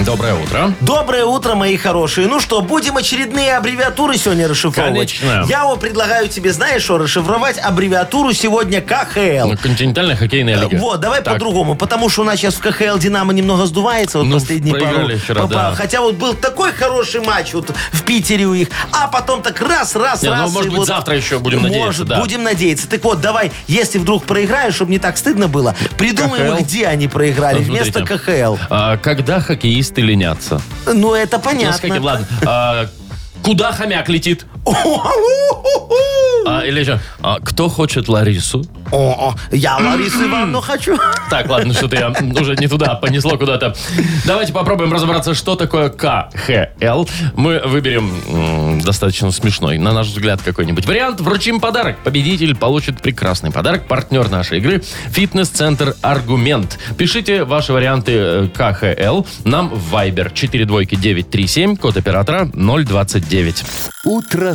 Доброе утро. Доброе утро, мои хорошие. Ну что, будем очередные аббревиатуры сегодня расшифровывать? Конечно. Я вот предлагаю тебе, знаешь что, расшифровать аббревиатуру сегодня КХЛ. Ну, Континентальная хоккейная лига. Вот, давай Так. по-другому, потому что у нас сейчас в КХЛ Динамо немного сдувается вот Ну, последние пару. проиграли вчера, да. Хотя вот был такой хороший матч вот в Питере у них, а потом так раз, раз, Не, ну, раз. может и быть, вот- завтра еще будем надеяться, Может, да. будем надеяться. Так вот, давай, если вдруг проиграешь, чтобы не так стыдно было, придумаем, КХЛ? где они проиграли Ну, вместо смотрите. КХЛ. А, когда хоккеисты ленятся? Ну, это Ну, понятно. каким- ладно. А, куда хомяк летит? А, или еще, а, кто хочет Ларису? О, я Ларису *clears throat* Ивановну хочу. Так, ладно, что-то я уже не туда, понесло куда-то. Давайте попробуем разобраться, что такое КХЛ. Мы выберем м, достаточно смешной, на наш взгляд, какой-нибудь вариант. Вручим подарок. Победитель получит прекрасный подарок. Партнер нашей игры – фитнес-центр «Аргумент». Пишите ваши варианты э, КХЛ нам в Viber 42937, код оператора 029. «Утро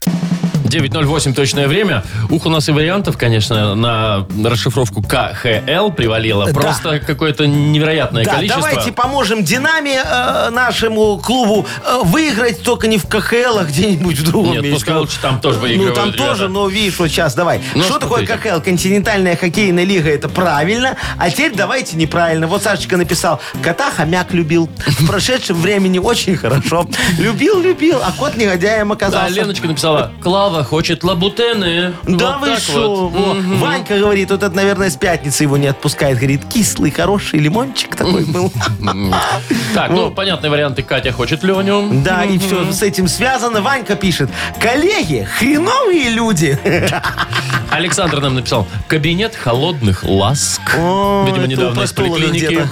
9.08 точное время. Ух, у нас и вариантов, конечно, на расшифровку КХЛ привалило. Да. Просто какое-то невероятное Да, количество. давайте поможем Динаме э, нашему клубу э, выиграть только не в КХЛ, а где-нибудь в другом Нет, месте. пускай лучше там тоже Ну, выигрывают там ребята. тоже, но видишь, вот сейчас давай. Ну, что такое смотрите. КХЛ? Континентальная хоккейная лига, это правильно. А теперь давайте неправильно. Вот Сашечка написал, кота хомяк любил. В прошедшем времени очень хорошо. Любил, любил, а кот негодяем Да, оказался. Леночка написала, Клава хочет лабутены. Да Вот вы шо? вот. Во. Мгм. Ванька говорит, вот это, наверное, с пятницы его не отпускает. Говорит, кислый, хороший лимончик такой был. *laughs* Так, ну, понятные варианты. Катя хочет Леню. Да, и все с этим связано. Ванька пишет, коллеги, хреновые люди. *laughs* Александр нам написал, кабинет холодных ласк. О, Видимо, это у недавно из поликлиники.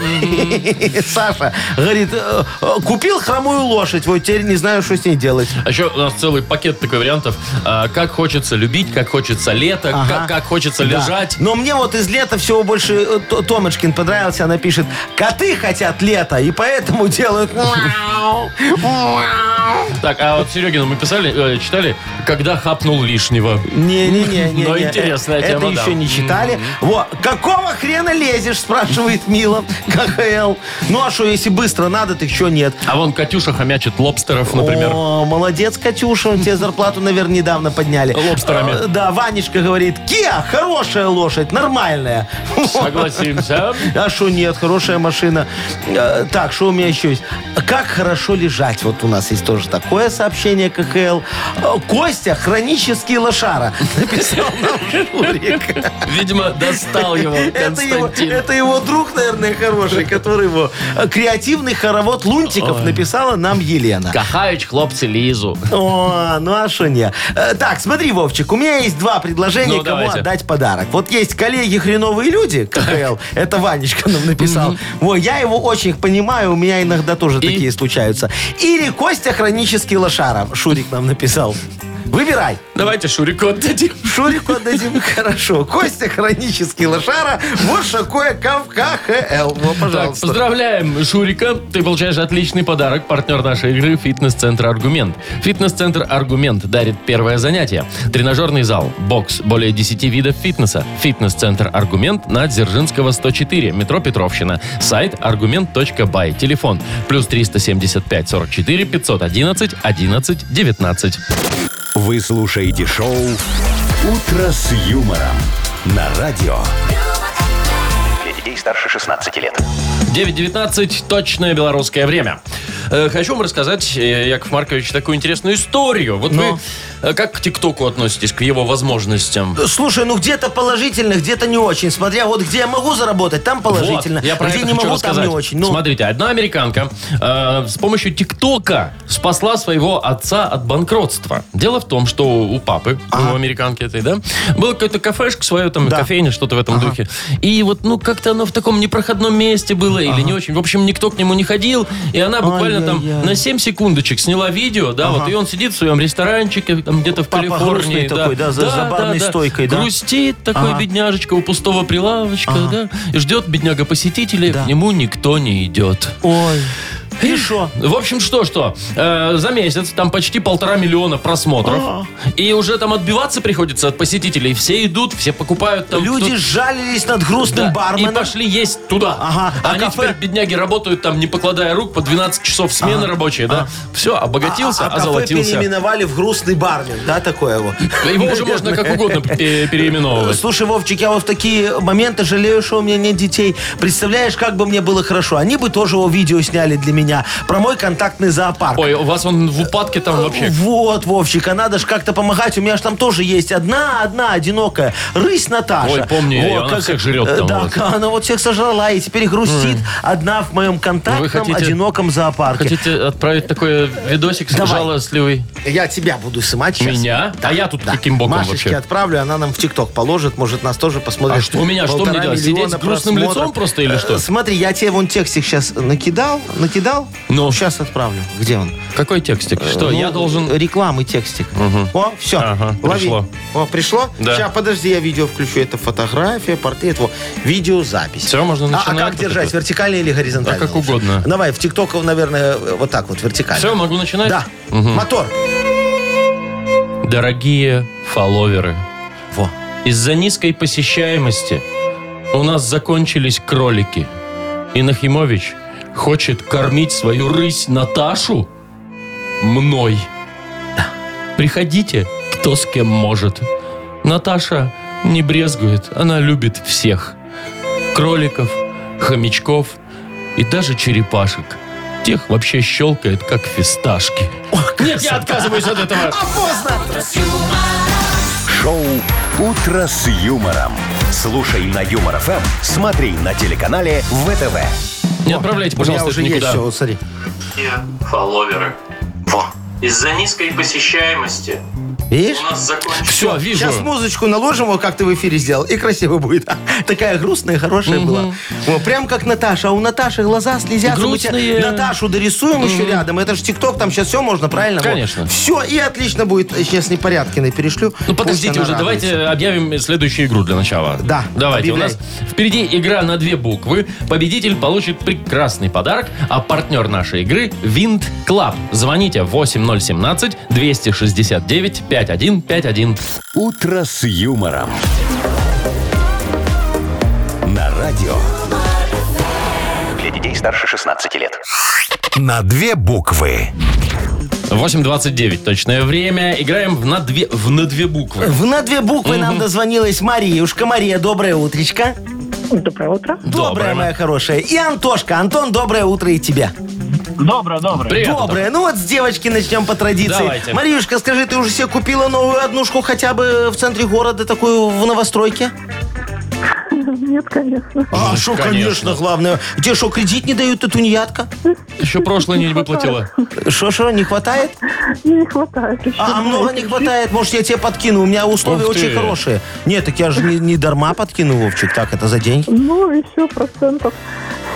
где-то. *laughs* Саша говорит, э, э, купил хромую лошадь, вот теперь не знаю, что с ней делать. А еще у нас целый пакет такой вариантов. А, как хочется любить, как хочется лето, Ага. как, как хочется Да. лежать. Но мне вот из лета всего больше э, Т- Томочкин понравился. Она пишет, коты хотят лето, и поэтому делают... мяу, мяу». Так, а вот Серегину мы писали, э, читали, когда хапнул лишнего. Не-не-не. не, Но не. интересная Это тема, да. еще не читали. Вот. Какого хрена лезешь, спрашивает Мила. КХЛ. Ну а что, если быстро надо, так что нет? А вон Катюша хомячит лобстеров, например. О, молодец, Катюша. Тебе зарплату, наверное, недавно подняли. Лобстерами. Э, Да, Ванечка говорит, Киа, хорошая лошадь, нормальная. Согласимся. А что нет, хорошая машина. Э, Так, что у меня еще есть? Как хорошо лежать. Вот у нас есть тоже такое сообщение КХЛ. Э, Костя, хронический лошара. *laughs* Написал нам Шурик. Видимо, достал его *laughs* Это его, это его друг, наверное, хороший, который его... Креативный хоровод Лунтиков написала нам Елена. Кахають хлопцы Лизу. О, ну а что не? Э, Так, смотри, Вовчик, у меня есть два предложения, Ну, кому давайте. отдать подарок. Вот есть коллеги хреновые люди, КХЛ, это Ванечка нам написал. Во, я его очень понимаю, у меня иногда тоже такие случаются. Или Костя хронический лошара, Шурик нам написал. Выбирай. Давайте Шурику отдадим. Шурику отдадим. *laughs* Хорошо. Костя хронический лошара. Вот шакое КХЛ. Во, Так, пожалуйста. поздравляем, Шурика. Ты получаешь отличный подарок. Партнер нашей игры – фитнес-центр «Аргумент». Фитнес-центр «Аргумент» дарит первое занятие. Тренажерный зал, бокс, более 10 видов фитнеса. Фитнес-центр «Аргумент» на Дзержинского, 104, метро Петровщина. Сайт argument.by. Телефон плюс 375 44 511 11 19. Вы слушаете шоу «Утро с юмором» на радио. Для детей старше 16 лет. 9.19, точное белорусское время. Э, Хочу вам рассказать, э, Яков Маркович, такую интересную историю. Вот Ну? вы э, как к ТикТоку относитесь, к его возможностям? Слушай, ну где-то положительно, где-то не очень. Смотря вот где я могу заработать, там положительно. Вот, я про где это не хочу могу, там рассказать. не очень. Ну, Смотрите, одна американка э, с помощью ТикТока спасла своего отца от банкротства. Дело в том, что у папы, у американки этой, да, была какая-то кафешка свое, там, Да. кофейня, что-то в этом духе. И вот, ну, как-то оно в таком непроходном месте было или не очень. В общем, никто к нему не ходил. И она буквально там Ай-яй-яй. на 7 секундочек сняла видео, да, вот, и он сидит в своем ресторанчике, там где-то в Папа Калифорнии. грустный такой, да, за- за барной стойкой, да? Грустит такой Ага. бедняжечка у пустого прилавочка, да, и ждет бедняга посетителей, к нему никто не идет. Ой. И что? В общем, что-что, э, за месяц там почти полтора миллиона просмотров. А. И уже там отбиваться приходится от посетителей. Все идут, все покупают там. Люди кто- сжалились над грустным Да, барменом. и пошли есть туда. Ага, а Они кафе? теперь, бедняги, работают там, не покладая рук, по 12 часов смены рабочие, да? Все, обогатился, а, а кафе озолотился. переименовали в грустный бармен, да, такое вот. Его уже *laughs* можно как угодно пе- переименовывать. Слушай, Вовчик, я вот в такие моменты жалею, что у меня нет детей. Представляешь, как бы мне было хорошо. Они бы тоже его видео сняли для меня. Про мой контактный зоопарк. Ой, у вас он в упадке там вообще... Вот, Вовчик, а надо же как-то помогать. У меня же там тоже есть одна, одна одинокая рысь Наташа. Ой, помню Вот, она всех жрет там Да, вот. *laughs* она вот всех сожрала и теперь грустит одна в моем контактном хотите- одиноком зоопарке. Хотите отправить такой видосик Давай. жалостливый? Я тебя буду снимать сейчас. Меня? А я тут каким боком Машечке вообще? отправлю, она нам в ТикТок положит, может, нас тоже посмотрит. А что у меня? Что мне делать? Сидеть с грустным просмотров. лицом просто или что? Э, Смотри, я тебе вон текстик сейчас накидал, накидал. Ну? Сейчас отправлю. Где он? Какой текстик? Что, Ну, я должен... Рекламы текстик. О, все. Ага, пришло. О, пришло? Да. Сейчас, подожди, я видео включу. Это фотография, портрет, во, видеозапись. Всё, можно А- начинать А, как вот держать, это? вертикально или горизонтально? Да, как лучше? угодно. Давай, в ТикТок, наверное, вот так вот, вертикально. Все, могу начинать? Да. Мотор. Дорогие фолловеры, Во. из-за низкой посещаемости у нас закончились кролики. И Нахимович хочет кормить свою рысь Наташу мной. Приходите, кто с кем может. Наташа не брезгует, она любит всех. Кроликов, хомячков и даже черепашек. Тех вообще щелкает, как фисташки. Нет, я отказываюсь от этого. Шоу «Утро с юмором». Слушай на Юмор ФМ, смотри на телеканале ВТВ. Не отправляйте, У меня пожалуйста, уже это есть никуда. все, вот смотри. фолловеры. Во. Из-за низкой посещаемости Видишь? у нас закончилось... Все, вижу. Сейчас музычку наложим, вот как ты в эфире сделал, и красиво будет. *laughs* Такая грустная, хорошая была. Вот, прям как Наташа. А у Наташи глаза слезятся. Мы тебе Грустные. Наташу дорисуем еще рядом. Это же ТикТок, там сейчас все можно, правильно? Конечно. Все, и отлично будет. Сейчас непорядкиной перешлю. Ну, подождите уже, давайте объявим следующую игру для начала. Да, Давайте, объявляй. у нас впереди игра на две буквы. Победитель получит прекрасный подарок, а партнер нашей игры – Винт Клаб. Звоните 8017-269-5151. «Утро с юмором». На радио. Для детей старше 16 лет. На две буквы. 8.29 точное время. Играем в на две, в на две буквы. В на две буквы нам дозвонилась Мариюшка. Мария, доброе утречко. Доброе утро. Доброе, Доброе. моя хорошая. И Антошка. Антон, доброе утро и тебе. Доброе, доброе. Привет. Доброе. Ну вот с девочки начнем по традиции. Давайте. Мариюшка, скажи, ты уже себе купила новую однушку хотя бы в центре города, такую в новостройке? Нет, конечно. А, что, конечно. конечно, главное. Тебе что, кредит не дают, ты тунеядка? Еще прошлое не выплатила. Что-что, не хватает? Не хватает еще. А, а много не хватает? Может, я тебе подкину? У меня условия Ух ты. очень хорошие. Нет, так я же не, не дарма подкину, Вовчик. Так, это за деньги. Ну, еще процентов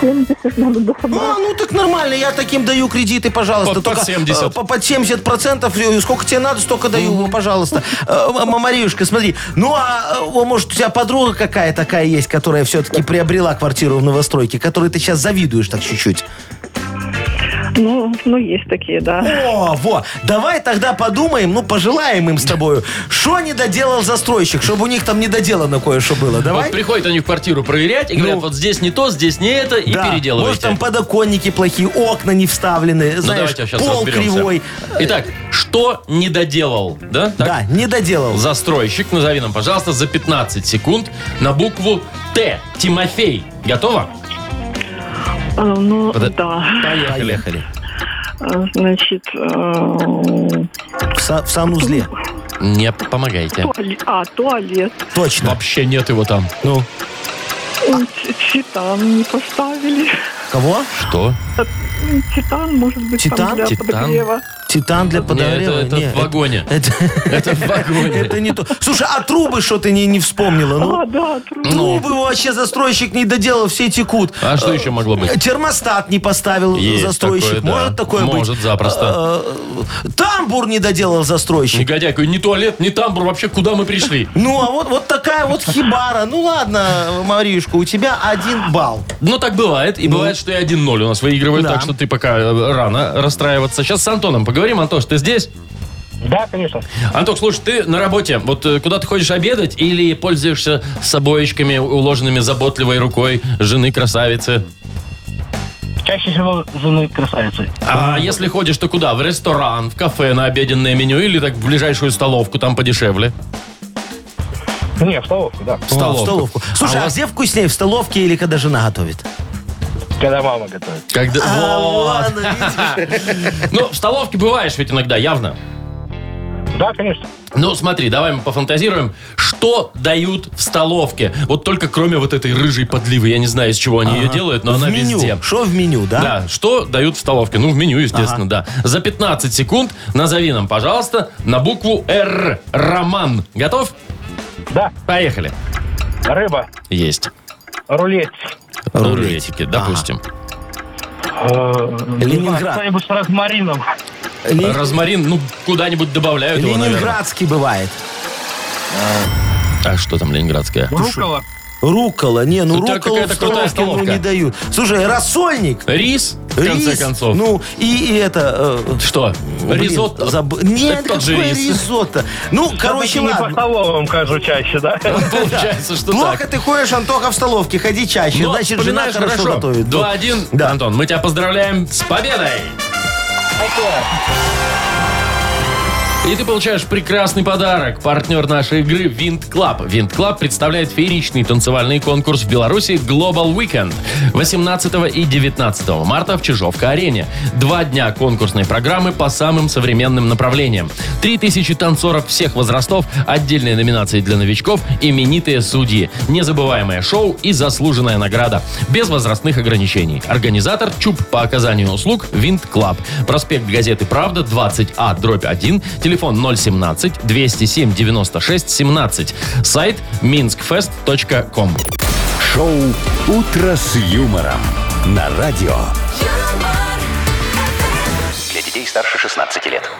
70 надо дособрать. А, ну так нормально, я таким даю кредиты, пожалуйста. Под- под Только, 70. э, по- Под 70 процентов. Сколько тебе надо, столько даю, пожалуйста. Э, М- Мариюшка, смотри. Ну, а э, о, может, у тебя подруга какая такая есть, которая все-таки приобрела квартиру в новостройке, которой ты сейчас завидуешь так чуть-чуть? Ну, ну, есть такие, да. О, во, давай тогда подумаем, ну, пожелаем им с тобою, что не доделал застройщик, чтобы у них там недоделано кое-что было. Давай? Вот приходят они в квартиру проверять и говорят, Ну. вот здесь не то, здесь не это, и Да. переделываете. Может, там подоконники плохие, окна не вставлены, Ну, знаешь, давайте сейчас пол разберемся. кривой. Итак, что не доделал, да? Так? Да, не доделал. Застройщик, назови нам, пожалуйста, за 15 секунд на букву Т. Тимофей. Готово? А, ну, Подо- да. Поехали. Поехали. А, Значит, э, В, са- в санузле. Не помогайте. туалет. А, туалет. Точно. Вообще нет его там. Ну, Титан не поставили. кого? Что? Титан, может быть, Титан? там для Титан? подогрева. Титан для подогрева? это, это Не, в вагоне. *laughs* Это, Это в вагоне. это не то. Слушай, а трубы что ты не, не вспомнила? Ну, А, да, трудно. трубы вообще застройщик не доделал, все текут. А что еще могло быть? Термостат не поставил Есть застройщик. такое, да. Может такое быть? Может, запросто. Э, Тамбур не доделал застройщик. Негодяй, какой не туалет, не тамбур, вообще куда мы пришли? Ну, а вот, вот такая вот хибара. Ну, ладно, Маришка, у тебя один балл. Ну, так бывает. И бывает, что и 1-0 у нас выигрывает, Да. так что ты пока э, рано расстраиваться. Сейчас с Антоном поговорим. Антош, ты здесь? Да, конечно. Антох, слушай, ты на работе. Вот э, куда ты ходишь обедать или пользуешься собоечками, уложенными заботливой рукой жены красавицы? Чаще всего жены красавицы. А если ходишь, то куда? В ресторан, в кафе на обеденное меню или так в ближайшую столовку, там подешевле? Не, в столовку, да. В О, в столовку. столовку. Слушай, А а, вас- где вкуснее, в столовке или когда жена готовит? Когда мама готовит. Когда... А, Вот. Ну, в столовке бываешь ведь иногда, явно. Да, конечно. Ну, смотри, давай мы пофантазируем. Что дают в столовке? Вот только кроме вот этой рыжей подливы. Я не знаю, из чего они ее делают, но в она меню. везде. Что в меню, да? Да, что дают в столовке? Ну, в меню, естественно, да. За 15 секунд назови нам, пожалуйста, на букву Р. Роман. Готов? Да. Поехали. Рыба, Есть. Рулет. Ну, рулетики, допустим. Ленинград. Что-нибудь с розмарином. Ли- Розмарин, ну, куда-нибудь добавляют его, наверное. Ленинградский бывает. А что там ленинградская? Рукола. Рукола. Не, ну тебя руколу в какая-то крутая столовке ну, столовка. не дают. Слушай, рассольник. Рис, в конце рис, концов. Ну, и, и это... э, что? блин, Ризотто? заб- Нет, Это тот же какой рис. ризотто? Ну, короче, не по ладно. столовым хожу чаще, да? *laughs* Получается, что Плохо так. ты ходишь, Антоха, в столовке. Ходи чаще. Но Значит, жена вспоминаешь хорошо, хорошо. готовит. 2-1. Да. Антон, мы тебя поздравляем с победой. И ты получаешь прекрасный подарок. Партнер нашей игры Wind Club. Wind Club представляет фееричный танцевальный конкурс в Беларуси Global Weekend 18 и 19 марта в Чижовка-арене. Два дня конкурсной программы по самым современным направлениям. 3000 танцоров всех возрастов, отдельные номинации для новичков, именитые судьи, незабываемое шоу и заслуженная награда. Без возрастных ограничений. Организатор ЧУП по оказанию услуг Wind Club. Проспект газеты «Правда», 20А, дробь 1, телефон 017-207-96-17. Сайт minskfest.com. Шоу «Утро с юмором» на радио. Для детей старше 16 лет.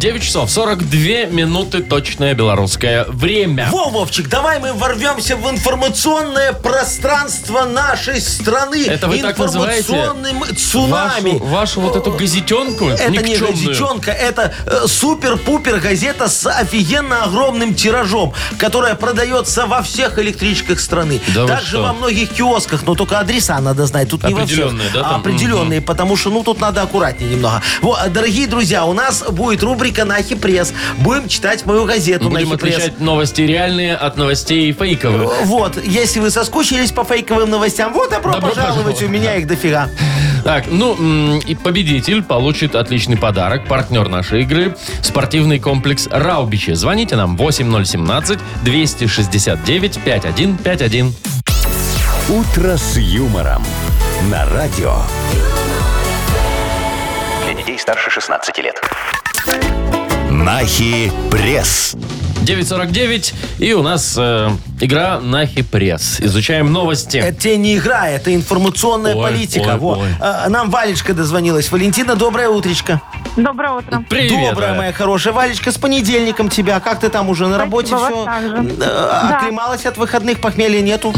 9 часов 42 минуты точное белорусское время. Во, Вовчик, давай мы ворвемся в информационное пространство нашей страны. Это вы так Информационным цунами. Вашу, вашу вот эту газетенку Это не газетенка, это э, супер-пупер газета с офигенно огромным тиражом, которая продается во всех электричках страны. Да Также во многих киосках, но только адреса надо знать. Тут не во всех. Определенные, да, А, там? Определенные, потому что, ну, тут надо аккуратнее немного. Вот, а, дорогие друзья, у нас будет рубрика «Нахи пресс». Будем читать мою газету Будем «Нахи пресс». отличать новости реальные от новостей фейковых. Вот, если вы соскучились по фейковым новостям, вот добро, Добро пожаловать, пожаловать. у меня их дофига. Так, ну, м, и победитель получит отличный подарок. Партнер нашей игры – спортивный комплекс «Раубичи». Звоните нам 8017-269-5151. «Утро с юмором» на радио. Для детей старше 16 лет. Нахи пресс. 9.49, и у нас э, игра на хипресс. Изучаем новости. Это тебе не игра, это информационная Ой, политика. ой, Во. ой. А, Нам Валечка дозвонилась. Валентина, доброе утречко. Доброе утро. Привет. Доброе, моя хорошая. Валечка, с понедельником тебя. Как ты там уже на работе вас все? также. Да. Оклемалась от выходных, похмелья нету?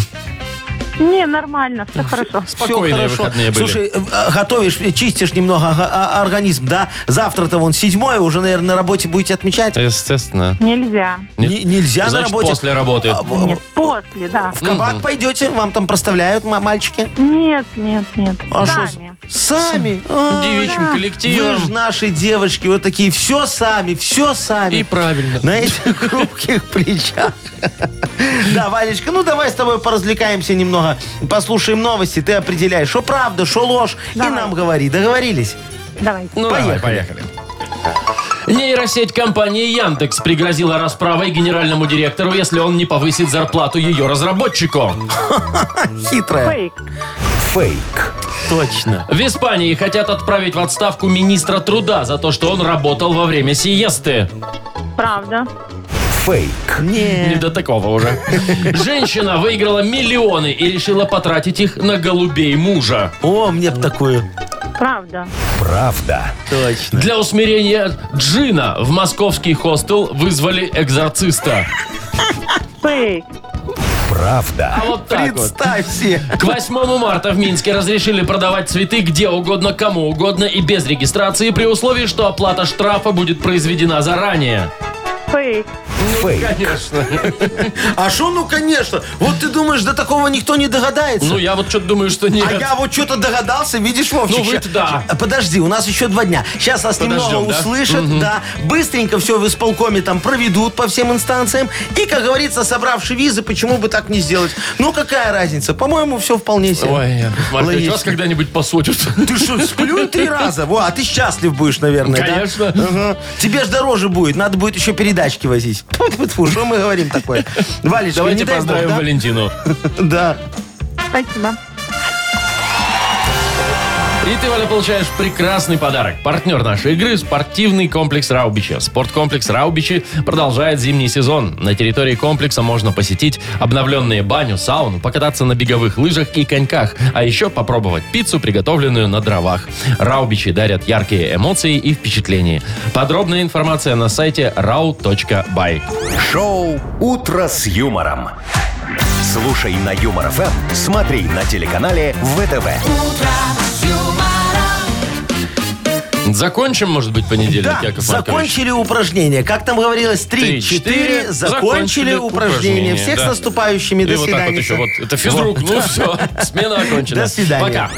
Не, нормально, все хорошо. Спокойные Всё хорошо. выходные были. Слушай, э, готовишь, э, чистишь немного а- организм, да? Завтра-то вон седьмое, уже, наверное, на работе будете отмечать? Естественно. Нельзя. Не- нельзя Значит, на работе. после работы. А, в- Нет, после, да. В кабак пойдете, вам там проставляют ма- мальчики? Нет, нет, нет. А шо Сами. с- Сами? А, Девичьим Вы коллективом. же наши девочки, вот такие, все сами, все сами. И правильно. На этих *laughs* хрупких плечах. *laughs* Да, Валечка, ну давай с тобой поразвлекаемся немного. Послушаем новости, ты определяешь, что правда, что ложь. И Давай. нам говори. Договорились? Давайте. Ну, давай, Поехали. поехали. Нейросеть компании Яндекс пригрозила расправой генеральному директору, если он не повысит зарплату ее разработчику. *laughs* Хитрая. Фейк. Фейк. Точно. В Испании хотят отправить в отставку министра труда за то, что он работал во время сиесты. Правда. Фейк. Не до такого уже. *laughs* Женщина выиграла миллионы и решила потратить их на голубей мужа. О, мне б такую. Правда. Правда. Точно. Для усмирения джина в московский хостел вызвали экзорциста. Фейк. Правда. А вот так вот. Представь себе. К 8 марта в Минске разрешили продавать цветы где угодно, кому угодно и без регистрации при условии, что оплата штрафа будет произведена заранее. Фейк. Фейк. Конечно. А что, ну, конечно. Вот ты думаешь, до такого никто не догадается? Ну, я вот что-то думаю, что нет. А я вот что-то догадался, видишь, Вовчик. Ну, ща- да. Подожди, у нас еще два дня. Сейчас нас Подождем, немного да? услышат, да. Быстренько все в исполкоме там проведут по всем инстанциям. И, как говорится, собравши визы, почему бы так не сделать? Ну, какая разница? По-моему, все вполне себе. Ой, Маркович, вас когда-нибудь посудят. Ты что, сплюнь три раза? Во, а ты счастлив будешь, наверное, да? Конечно. Тебе ж дороже будет. Надо будет еще передачки возить. Тьфу-тьфу-тьфу, что мы говорим такое? *laughs* Не Давайте поздравим? Валентину. *laughs* Да. Спасибо. И ты, Валя, получаешь прекрасный подарок. Партнер нашей игры – спортивный комплекс Раубичи. Спорткомплекс Раубичи продолжает зимний сезон. На территории комплекса можно посетить обновленные баню, сауну, покататься на беговых лыжах и коньках, а еще попробовать пиццу, приготовленную на дровах. Раубичи дарят яркие эмоции и впечатления. Подробная информация на сайте rau.by. Шоу «Утро с юмором». Слушай на Юмор ФМ, смотри на телеканале ВТВ. Закончим, может быть, понедельник, Да, Яков Маркович? закончили упражнение. Как там говорилось? Три, четыре, Три-четыре. Закончили упражнение. Всех да. с наступающими. И До вот так вот свидания. еще вот. Это физрук. Ну *laughs* все, смена окончена. До свидания. Пока.